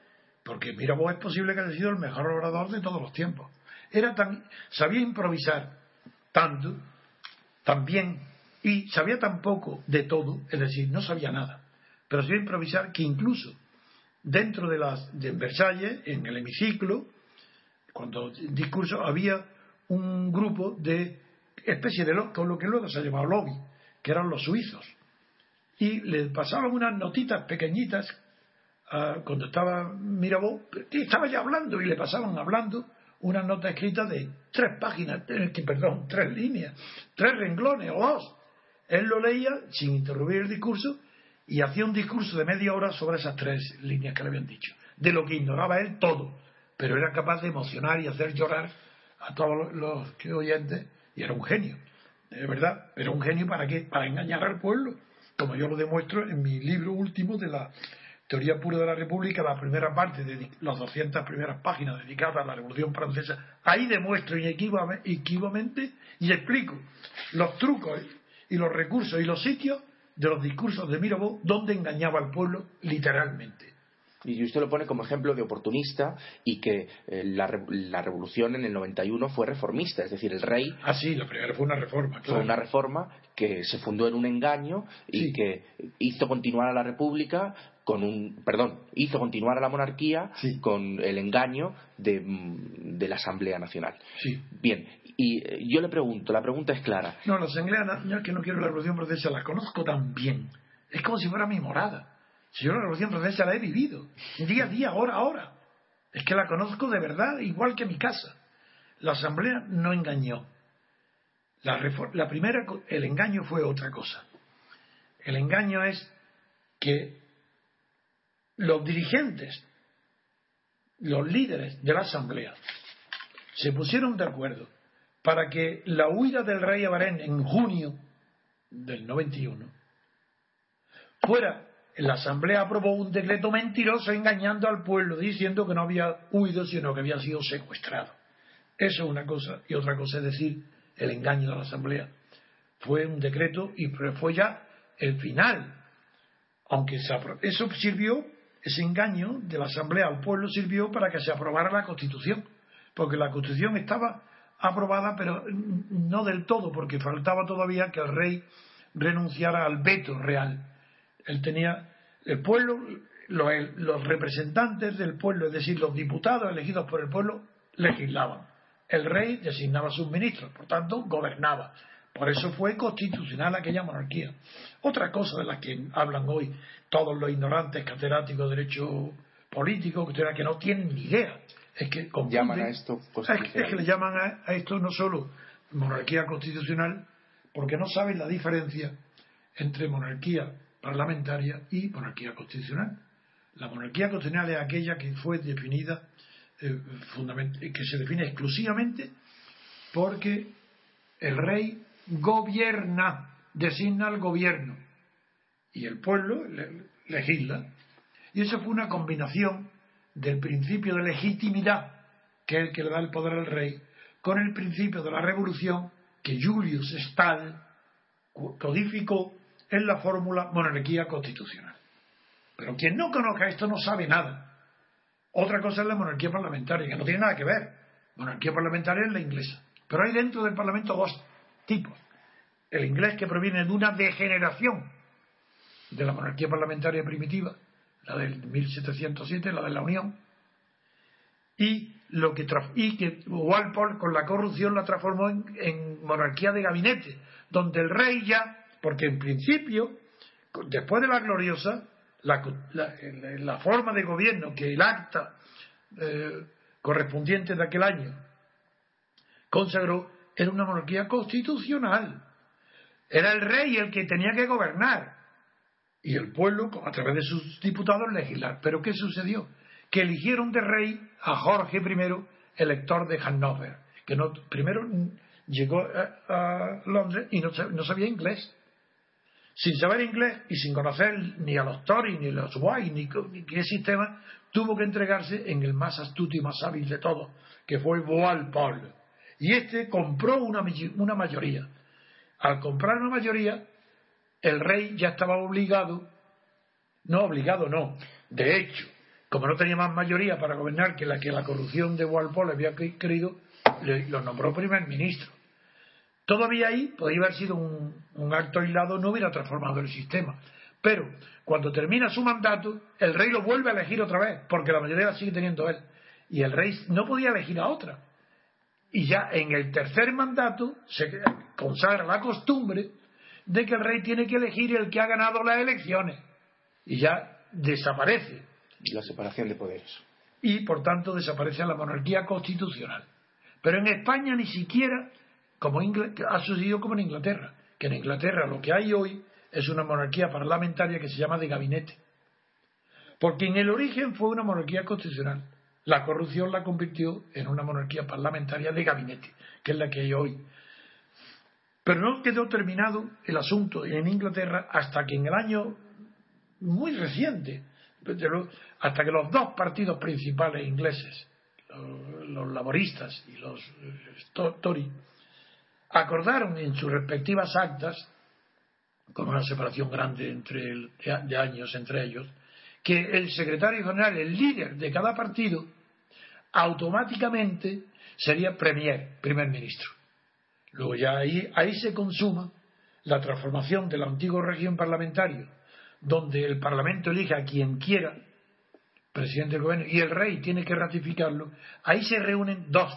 porque vos, es posible que haya sido el mejor orador de todos los tiempos. Era tan, sabía improvisar tanto, tan bien, y sabía tan poco de todo, es decir, no sabía nada, pero sabía improvisar que incluso dentro de las de Versalles, en el hemiciclo, cuando discurso había un grupo de especie de con lo que luego se ha llamado lobby, que eran los suizos, y le pasaban unas notitas pequeñitas cuando estaba Mirabeau, estaba ya hablando y le pasaban hablando unas notas escritas de tres páginas, eh, perdón, tres líneas, tres renglones o dos. Él lo leía sin interrumpir el discurso y hacía un discurso de media hora sobre esas tres líneas que le habían dicho, de lo que ignoraba él todo, pero era capaz de emocionar y hacer llorar a todos los, oyentes y era un genio, de verdad, pero un genio para qué? Para engañar al pueblo, como yo lo demuestro en mi libro último de la Teoría Pura de la República, la primera parte de las 200 primeras páginas dedicadas a la Revolución Francesa, ahí demuestro inequívocamente y explico los trucos y los recursos y los sitios de los discursos de Mirabeau donde engañaba al pueblo literalmente. Y usted lo pone como ejemplo de oportunista y que eh, la, revolución en el 91 fue reformista, es decir, el rey. Ah, sí, la primera fue una reforma. Fue una reforma que se fundó en un engaño y que hizo continuar a la república con un. Perdón, hizo continuar a la monarquía con el engaño de, mm, de, la Asamblea Nacional. Sí. Bien, y eh, yo le pregunto, la pregunta es clara. No, la Asamblea Nacional, que no quiero la revolución francesa, la conozco tan bien. Es como si fuera mi morada. Si yo la Revolución Francesa la he vivido, día a día, hora a hora. Es que la conozco de verdad, igual que mi casa. La Asamblea no engañó. La, la primera, el engaño fue otra cosa. El engaño es que los dirigentes, los líderes de la Asamblea, se pusieron de acuerdo para que la huida del rey Abarén en junio del 91 fuera la Asamblea aprobó un decreto mentiroso engañando al pueblo, diciendo que no había huido, sino que había sido secuestrado. Eso es una cosa. Y otra cosa es decir el engaño de la Asamblea. Fue un decreto y fue ya el final. Aunque eso sirvió, ese engaño de la Asamblea al pueblo sirvió para que se aprobara la Constitución, porque la Constitución estaba aprobada, pero no del todo, porque faltaba todavía que el rey renunciara al veto real. Él tenía, el pueblo, los, representantes del pueblo, es decir, los diputados elegidos por el pueblo, legislaban. El rey designaba sus ministros, por tanto, gobernaba. Por eso fue constitucional aquella monarquía. Otra cosa de la que hablan hoy todos los ignorantes catedráticos de derecho político, que no tienen ni idea, es que llaman a esto es que, le llaman a, esto no solo monarquía constitucional, porque no saben la diferencia entre monarquía parlamentaria y monarquía constitucional. La monarquía constitucional es aquella que fue definida, eh, que se define exclusivamente porque el rey gobierna, designa al gobierno y el pueblo legisla. Y eso fue una combinación del principio de legitimidad, que es el que le da el poder al rey, con el principio de la revolución que Julius Stahl codificó en la fórmula monarquía constitucional. Pero quien no conozca esto no sabe nada. Otra cosa es la monarquía parlamentaria, que no tiene nada que ver. Monarquía parlamentaria es la inglesa. Pero hay dentro del Parlamento dos tipos. El inglés que proviene de una degeneración de la monarquía parlamentaria primitiva, la del 1707, la de la Unión, y lo que y que Walpole con la corrupción la transformó en, monarquía de gabinete, donde el rey ya, porque en principio, después de la gloriosa, la, forma de gobierno que el acta eh, correspondiente de aquel año consagró era una monarquía constitucional. Era el rey el que tenía que gobernar y el pueblo, a través de sus diputados, legislar. Pero ¿qué sucedió? Que eligieron de rey a Jorge I, elector de Hannover, que no, primero llegó a, Londres y no, sabía inglés. Sin saber inglés y sin conocer ni a los Tories, ni a los White, ni, qué sistema, tuvo que entregarse en el más astuto y más hábil de todos, que fue Walpole. Y este compró una mayoría. Al comprar una mayoría, el rey ya estaba obligado, no obligado, no, de hecho, como no tenía más mayoría para gobernar que la que la corrupción de Walpole había querido, lo nombró primer ministro. Todavía ahí podría haber sido un, acto aislado, no hubiera transformado el sistema. Pero cuando termina su mandato, el rey lo vuelve a elegir otra vez, porque la mayoría la sigue teniendo él. Y el rey no podía elegir a otra. Y ya en el tercer mandato se consagra la costumbre de que el rey tiene que elegir el que ha ganado las elecciones. Y ya desaparece. La separación de poderes. Y por tanto desaparece la monarquía constitucional. Pero en España ni siquiera, como ha sucedido como en Inglaterra, que en Inglaterra lo que hay hoy es una monarquía parlamentaria que se llama de gabinete. Porque en el origen fue una monarquía constitucional. La corrupción la convirtió en una monarquía parlamentaria de gabinete, que es la que hay hoy. Pero no quedó terminado el asunto en Inglaterra hasta que en el año muy reciente, hasta que los dos partidos principales ingleses, los, laboristas y los eh, Tory, acordaron en sus respectivas actas, con una separación grande entre de años entre ellos, que el secretario general, el líder de cada partido, automáticamente sería premier, primer ministro. Luego ya ahí, ahí se consuma la transformación del antiguo régimen parlamentario, donde el Parlamento elige a quien quiera, presidente del gobierno, y el rey tiene que ratificarlo. Ahí se reúnen dos,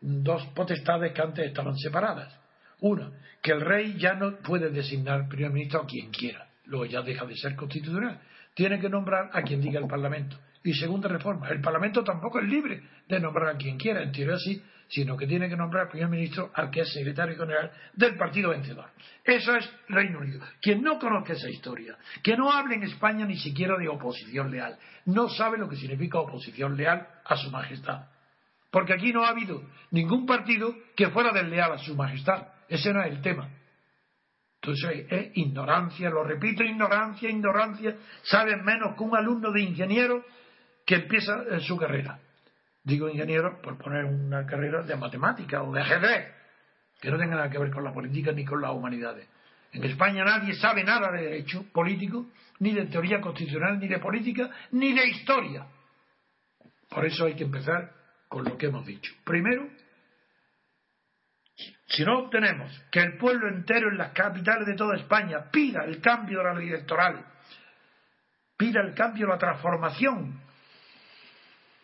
dos potestades que antes estaban separadas. Una, que el rey ya no puede designar primer ministro a quien quiera, luego ya deja de ser constitucional. Tiene que nombrar a quien diga el Parlamento. Y segunda reforma, el Parlamento tampoco es libre de nombrar a quien quiera, en teoría sí, sino que tiene que nombrar primer ministro al que es secretario general del partido vencedor. Eso es Reino Unido. Quien no conozca esa historia, que no hable en España ni siquiera de oposición leal, no sabe lo que significa oposición leal a su majestad. Porque aquí no ha habido ningún partido que fuera desleal a su majestad. Ese es el tema. Entonces es ignorancia, lo repito, ignorancia, ignorancia. Saben menos que un alumno de ingeniero que empieza su carrera. Digo ingeniero por poner una carrera de matemática o de ajedrez. que no tenga nada que ver con la política ni con las humanidades. En España nadie sabe nada de derecho político, ni de teoría constitucional, ni de política, ni de historia. Por eso hay que empezar con lo que hemos dicho. Primero, si no obtenemos que el pueblo entero en las capitales de toda España pida el cambio de la ley electoral, pida el cambio, la transformación,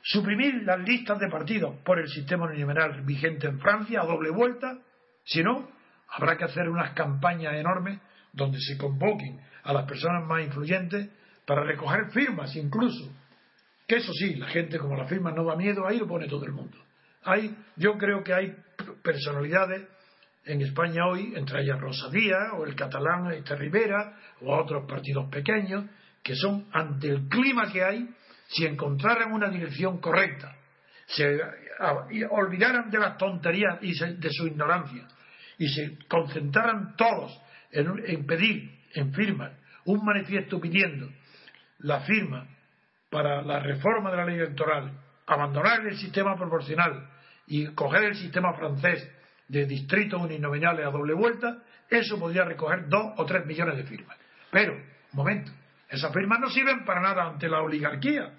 suprimir las listas de partidos por el sistema uninominal vigente en Francia a doble vuelta, si no, habrá que hacer unas campañas enormes donde se convoquen a las personas más influyentes para recoger firmas incluso. Que eso sí, la gente como la firma no da miedo, ahí lo pone todo el mundo. Hay, yo creo que hay personalidades en España hoy, entre ellas Rosa Díaz o el catalán Este Rivera o otros partidos pequeños, que son ante el clima que hay, si encontraran una dirección correcta, se olvidaran de las tonterías y de su ignorancia y se concentraran todos en, pedir, en firmas, un manifiesto pidiendo la firma para la reforma de la ley electoral, abandonar el sistema proporcional y coger el sistema francés de distritos uninominales a doble vuelta, eso podría recoger dos o tres millones de firmas. Pero, un momento, esas firmas no sirven para nada ante la oligarquía.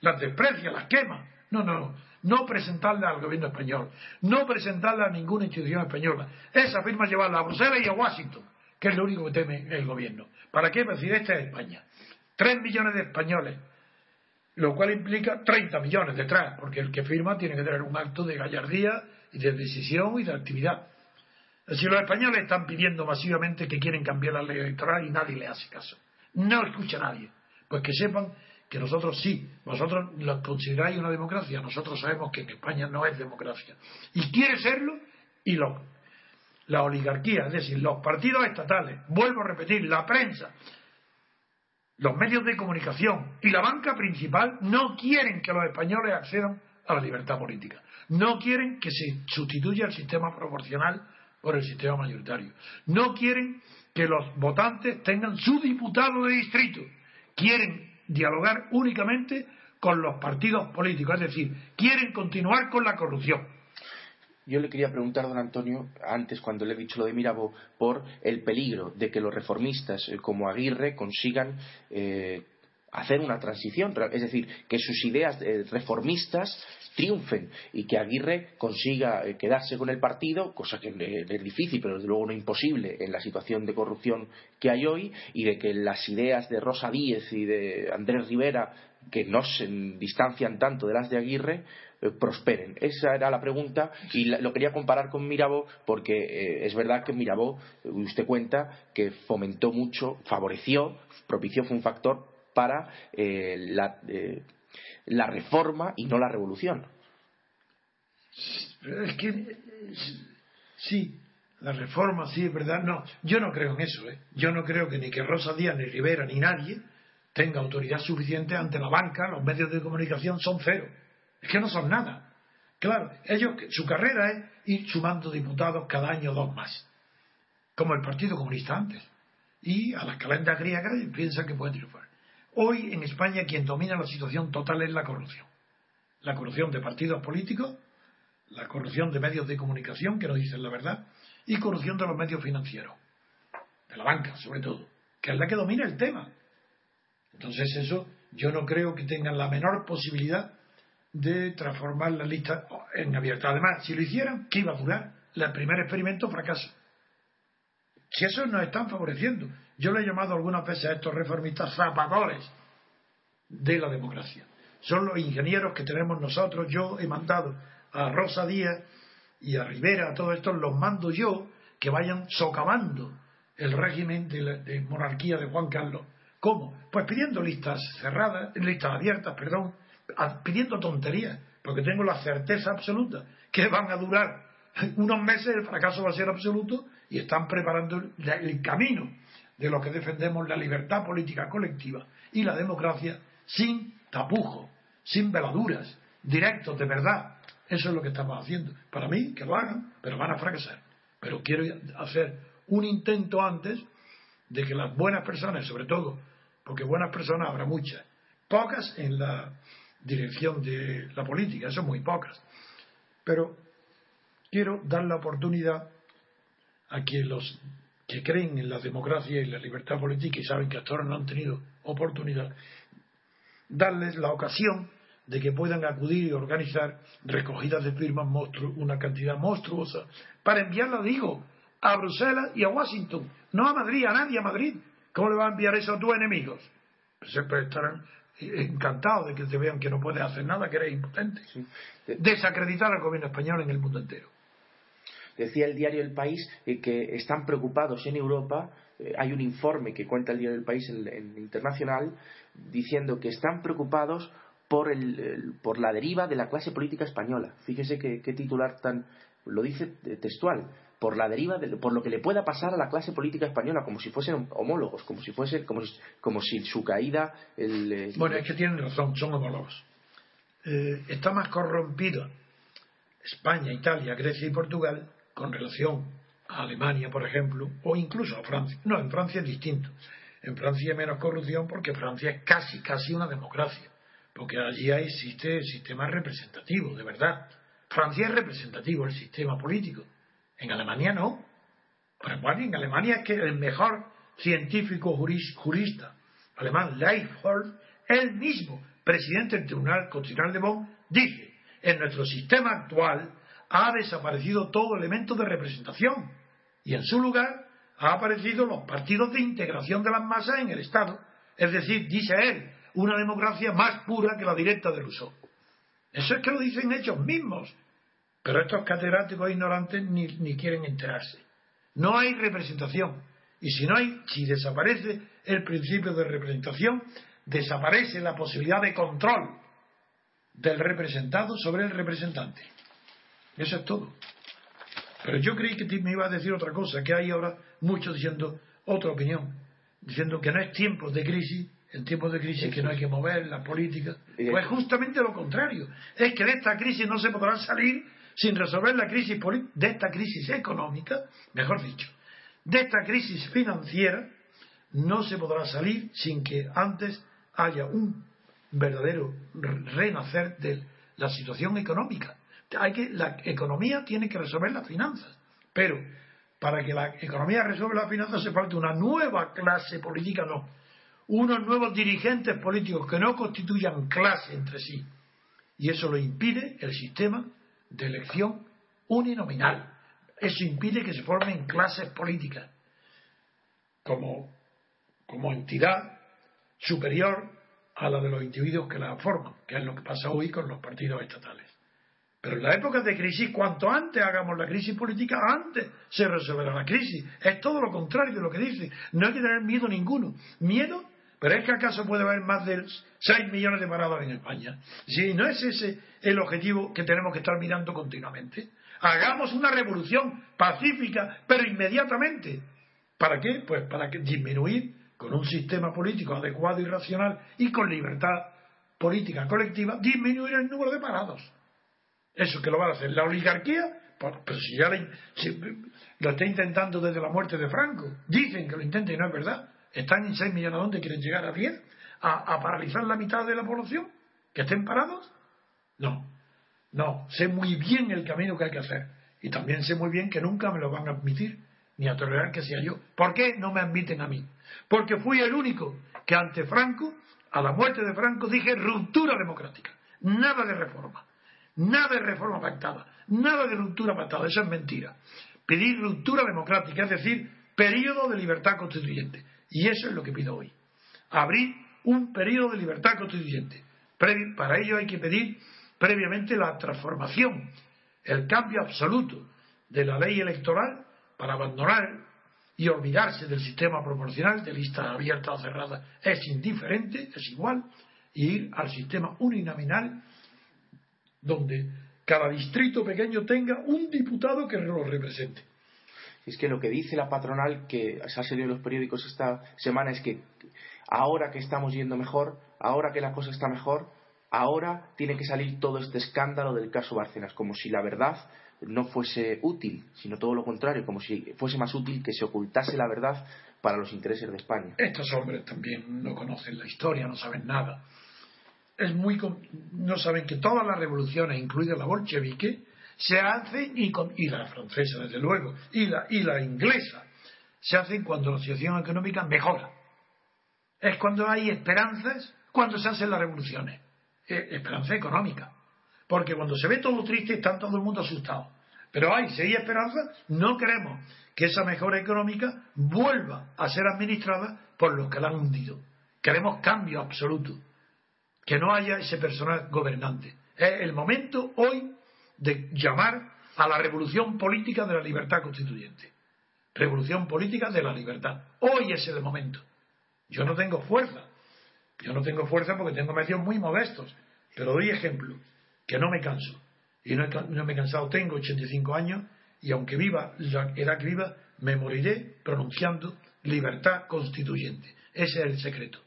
Las desprecia, las quema. No, no, no presentarla al gobierno español, no presentarla a ninguna institución española. Esa firma llevarla a Bruselas y a Washington, que es lo único que teme el gobierno. ¿Para qué? decir, esta es España. Tres millones de españoles, lo cual implica 30 millones detrás, porque el que firma tiene que tener un acto de gallardía y de decisión y de actividad. Si los españoles están pidiendo masivamente que quieren cambiar la ley electoral y nadie le hace caso. No escucha a nadie. Pues que sepan que nosotros sí, vosotros lo consideráis una democracia, nosotros sabemos que en España no es democracia. Y quiere serlo, y lo, la oligarquía, es decir, los partidos estatales, vuelvo a repetir, la prensa, los medios de comunicación y la banca principal no quieren que los españoles accedan a la libertad política. No quieren que se sustituya el sistema proporcional por el sistema mayoritario. No quieren que los votantes tengan su diputado de distrito. Quieren dialogar únicamente con los partidos políticos, es decir, quieren continuar con la corrupción. Yo le quería preguntar, don Antonio, antes cuando le he dicho lo de Mirabeau, por el peligro de que los reformistas eh, como Aguirre consigan eh, hacer una transición, es decir, que sus ideas eh, reformistas triunfen y que Aguirre consiga eh, quedarse con el partido, cosa que es difícil, pero desde luego no imposible en la situación de corrupción que hay hoy, y de que las ideas de Rosa Díez y de Andrés Rivera, que no se distancian tanto de las de Aguirre, eh, prosperen. Esa era la pregunta y lo quería comparar con Mirabeau porque es verdad que Mirabeau, usted cuenta, que fomentó mucho, favoreció, propició, fue un factor para eh, eh, la, reforma y no la revolución. Es que sí, la reforma sí es verdad. No, yo no creo en eso. ¿eh? Yo no creo que ni que Rosa Díaz, ni Rivera, ni nadie tenga autoridad suficiente ante la banca. Los medios de comunicación son cero. Es que no son nada. Claro, ellos, su carrera es ir sumando diputados cada año dos más, como el Partido Comunista antes. Y a las calendas griegas piensan que pueden triunfar. Hoy en España quien domina la situación total es la corrupción. La corrupción de partidos políticos, la corrupción de medios de comunicación que no dicen la verdad y corrupción de los medios financieros, de la banca sobre todo, que es la que domina el tema. Entonces eso yo no creo que tengan la menor posibilidad de transformar la lista en abierta. Además, si lo hicieran, ¿qué iba a durar? El primer experimento fracaso. Si eso nos están favoreciendo. Yo le he llamado algunas veces a estos reformistas zapadores de la democracia. Son los ingenieros que tenemos nosotros. Yo he mandado a Rosa Díaz y a Rivera, a todos estos los mando yo que vayan socavando el régimen de, monarquía de Juan Carlos. ¿Cómo? Pues pidiendo listas cerradas, listas abiertas, perdón, pidiendo tonterías, porque tengo la certeza absoluta que van a durar unos meses, el fracaso va a ser absoluto y están preparando el camino de los que defendemos la libertad política colectiva y la democracia sin tapujos, sin veladuras, directos de verdad. Eso es lo que estamos haciendo. Para mí, que lo hagan, pero van a fracasar. Pero quiero hacer un intento antes de que las buenas personas, sobre todo, porque buenas personas habrá muchas, pocas en la dirección de la política, son muy pocas. Pero quiero dar la oportunidad a que los que creen en la democracia y la libertad política y saben que hasta ahora no han tenido oportunidad, darles la ocasión de que puedan acudir y organizar recogidas de firmas, una cantidad monstruosa, para enviarla, digo, a Bruselas y a Washington, no a Madrid, a nadie a Madrid. ¿Cómo le va a enviar eso a tus enemigos? Siempre estarán encantados de que te vean que no puedes hacer nada, que eres impotente. Desacreditar al gobierno español en el mundo entero. Decía el diario El País eh, que están preocupados en Europa. Eh, hay un informe que cuenta el diario El País en, internacional diciendo que están preocupados por, el, por la deriva de la clase política española. Fíjese qué, titular tan. lo dice textual. Por la deriva, de, por lo que le pueda pasar a la clase política española, como si fuesen homólogos, como si fuese, como, como si su caída. El, bueno, es que tienen razón, son homólogos. Eh, está más corrompido España, Italia, Grecia y Portugal con relación a Alemania, por ejemplo, o incluso a Francia. No, en Francia es distinto. En Francia hay menos corrupción porque Francia es casi, casi una democracia, porque allí existe el sistema representativo, de verdad. Francia es representativo el sistema político. En Alemania no. Bueno, en Alemania es que el mejor científico jurista alemán, Leifhold, él mismo, presidente del Tribunal Constitucional de Bonn, dice, en nuestro sistema actual ha desaparecido todo elemento de representación y en su lugar ha aparecido los partidos de integración de las masas en el Estado. Es decir, dice él, una democracia más pura que la directa de Rousseau. Eso es que lo dicen ellos mismos. Pero estos catedráticos ignorantes ni, ni quieren enterarse. No hay representación. Y si no hay, si desaparece el principio de representación, desaparece la posibilidad de control del representado sobre el representante. Eso es todo. Pero yo creí que me iba a decir otra cosa, que hay ahora muchos diciendo otra opinión, diciendo que no es tiempo de crisis, en tiempos de crisis que no hay que mover la política. Pues justamente lo contrario, es que de esta crisis no se podrá salir sin resolver la crisis de esta crisis económica, mejor dicho, de esta crisis financiera, no se podrá salir sin que antes haya un verdadero renacer de la situación económica hay que, la economía tiene que resolver las finanzas. Pero para que la economía resuelva las finanzas hace falta una nueva clase política, no. Unos nuevos dirigentes políticos que no constituyan clase entre sí. Y eso lo impide el sistema de elección uninominal. Eso impide que se formen clases políticas como, como entidad superior a la de los individuos que la forman, que es lo que pasa hoy con los partidos estatales. Pero en la época de crisis, cuanto antes hagamos la crisis política, antes se resolverá la crisis. Es todo lo contrario de lo que dice. No hay que tener miedo ninguno. ¿Miedo? Pero es que acaso puede haber más de 6 millones de paradas en España. Si no es ese el objetivo que tenemos que estar mirando continuamente. Hagamos una revolución pacífica, pero inmediatamente. ¿Para qué? Pues para que disminuir con un sistema político adecuado y racional y con libertad política colectiva, disminuir el número de parados. Eso que lo van a hacer. La oligarquía, pero si ya lo está intentando desde la muerte de Franco. Dicen que lo intenta y no es verdad. Están en 6 millones, ¿a dónde quieren llegar? ¿A 10? ¿A, paralizar la mitad de la población? ¿Que estén parados? No. No. Sé muy bien el camino que hay que hacer. Y también sé muy bien que nunca me lo van a admitir, ni a tolerar que sea yo. ¿Por qué no me admiten a mí? Porque fui el único que ante Franco, a la muerte de Franco, dije ruptura democrática. Nada de reforma. Nada de reforma pactada, nada de ruptura pactada, eso es mentira. Pedir ruptura democrática, es decir, periodo de libertad constituyente. Y eso es lo que pido hoy. Abrir un periodo de libertad constituyente. Para ello hay que pedir previamente la transformación, el cambio absoluto de la ley electoral para abandonar y olvidarse del sistema proporcional de listas abiertas o cerradas. Es indiferente, es igual, y ir al sistema uninominal donde cada distrito pequeño tenga un diputado que lo represente. Es que lo que dice la patronal, que se ha salido en los periódicos esta semana, es que ahora que estamos yendo mejor, ahora que la cosa está mejor, ahora tiene que salir todo este escándalo del caso Bárcenas, como si la verdad no fuese útil, sino todo lo contrario, como si fuese más útil que se ocultase la verdad para los intereses de España. Estos hombres también no conocen la historia, no saben nada es muy no saben que todas las revoluciones, incluida la bolchevique, se hacen, y, y la francesa desde luego, y la, y la inglesa, se hacen cuando la situación económica mejora. Es cuando hay esperanzas, cuando se hacen las revoluciones. Eh, esperanza económica. Porque cuando se ve todo triste está todo el mundo asustado. Pero hay, si hay esperanza, no queremos que esa mejora económica vuelva a ser administrada por los que la han hundido. Queremos cambio absoluto. Que no haya ese personal gobernante. Es el momento hoy de llamar a la revolución política de la libertad constituyente. Revolución política de la libertad. Hoy es el momento. Yo no tengo fuerza. Yo no tengo fuerza porque tengo medios muy modestos. Pero doy ejemplo, que no me canso. Y no, me he cansado. Tengo 85 años y aunque viva la edad que viva, me moriré pronunciando libertad constituyente. Ese es el secreto.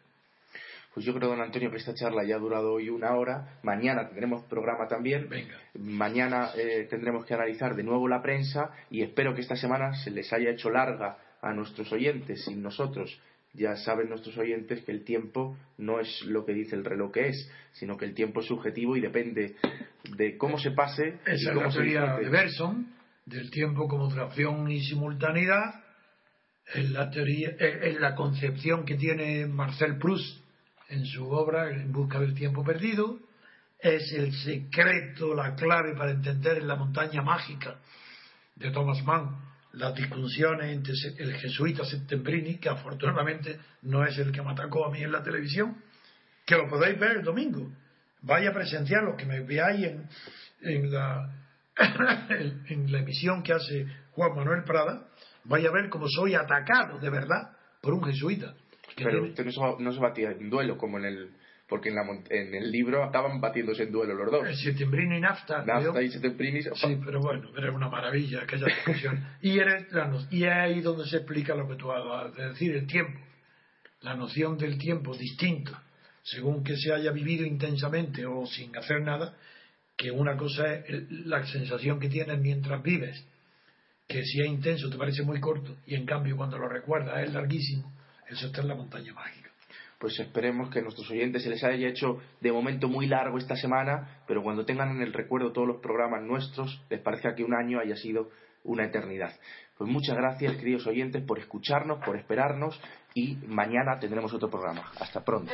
Pues yo creo, don Antonio, que esta charla ya ha durado hoy una hora. Mañana tendremos programa también. Venga. Mañana eh, tendremos que analizar de nuevo la prensa y espero que esta semana se les haya hecho larga a nuestros oyentes, sin nosotros. Ya saben nuestros oyentes que el tiempo no es lo que dice el reloj que es, sino que el tiempo es subjetivo y depende de cómo se pase. Esa y cómo es la teoría de Berson, del tiempo como tracción y simultaneidad. Es la, teoría, es la concepción que tiene Marcel Proust en su obra En busca del tiempo perdido, es el secreto, la clave para entender en la montaña mágica de Thomas Mann las discusiones entre el jesuita Settembrini, que afortunadamente no es el que me atacó a mí en la televisión, que lo podéis ver el domingo. Vaya a presenciar los que me veáis en, la, en la emisión que hace Juan Manuel Prada, vaya a ver cómo soy atacado de verdad por un jesuita. Pero usted no se, batía en duelo como en el. Porque en, la, en el libro acaban batiéndose en duelo los dos. El y Nafta. Nafta y Settembrini. Sí, pero bueno, era una maravilla aquella discusión. y, era, y es ahí donde se explica lo que tú has de decir, el tiempo. La noción del tiempo distinto, según que se haya vivido intensamente o sin hacer nada, que una cosa es la sensación que tienes mientras vives, que si es intenso te parece muy corto y en cambio cuando lo recuerdas es larguísimo eso está en la montaña mágica. Pues esperemos que a nuestros oyentes se les haya hecho de momento muy largo esta semana, pero cuando tengan en el recuerdo todos los programas nuestros, les parezca que un año haya sido una eternidad. Pues muchas gracias, queridos oyentes, por escucharnos, por esperarnos y mañana tendremos otro programa. Hasta pronto.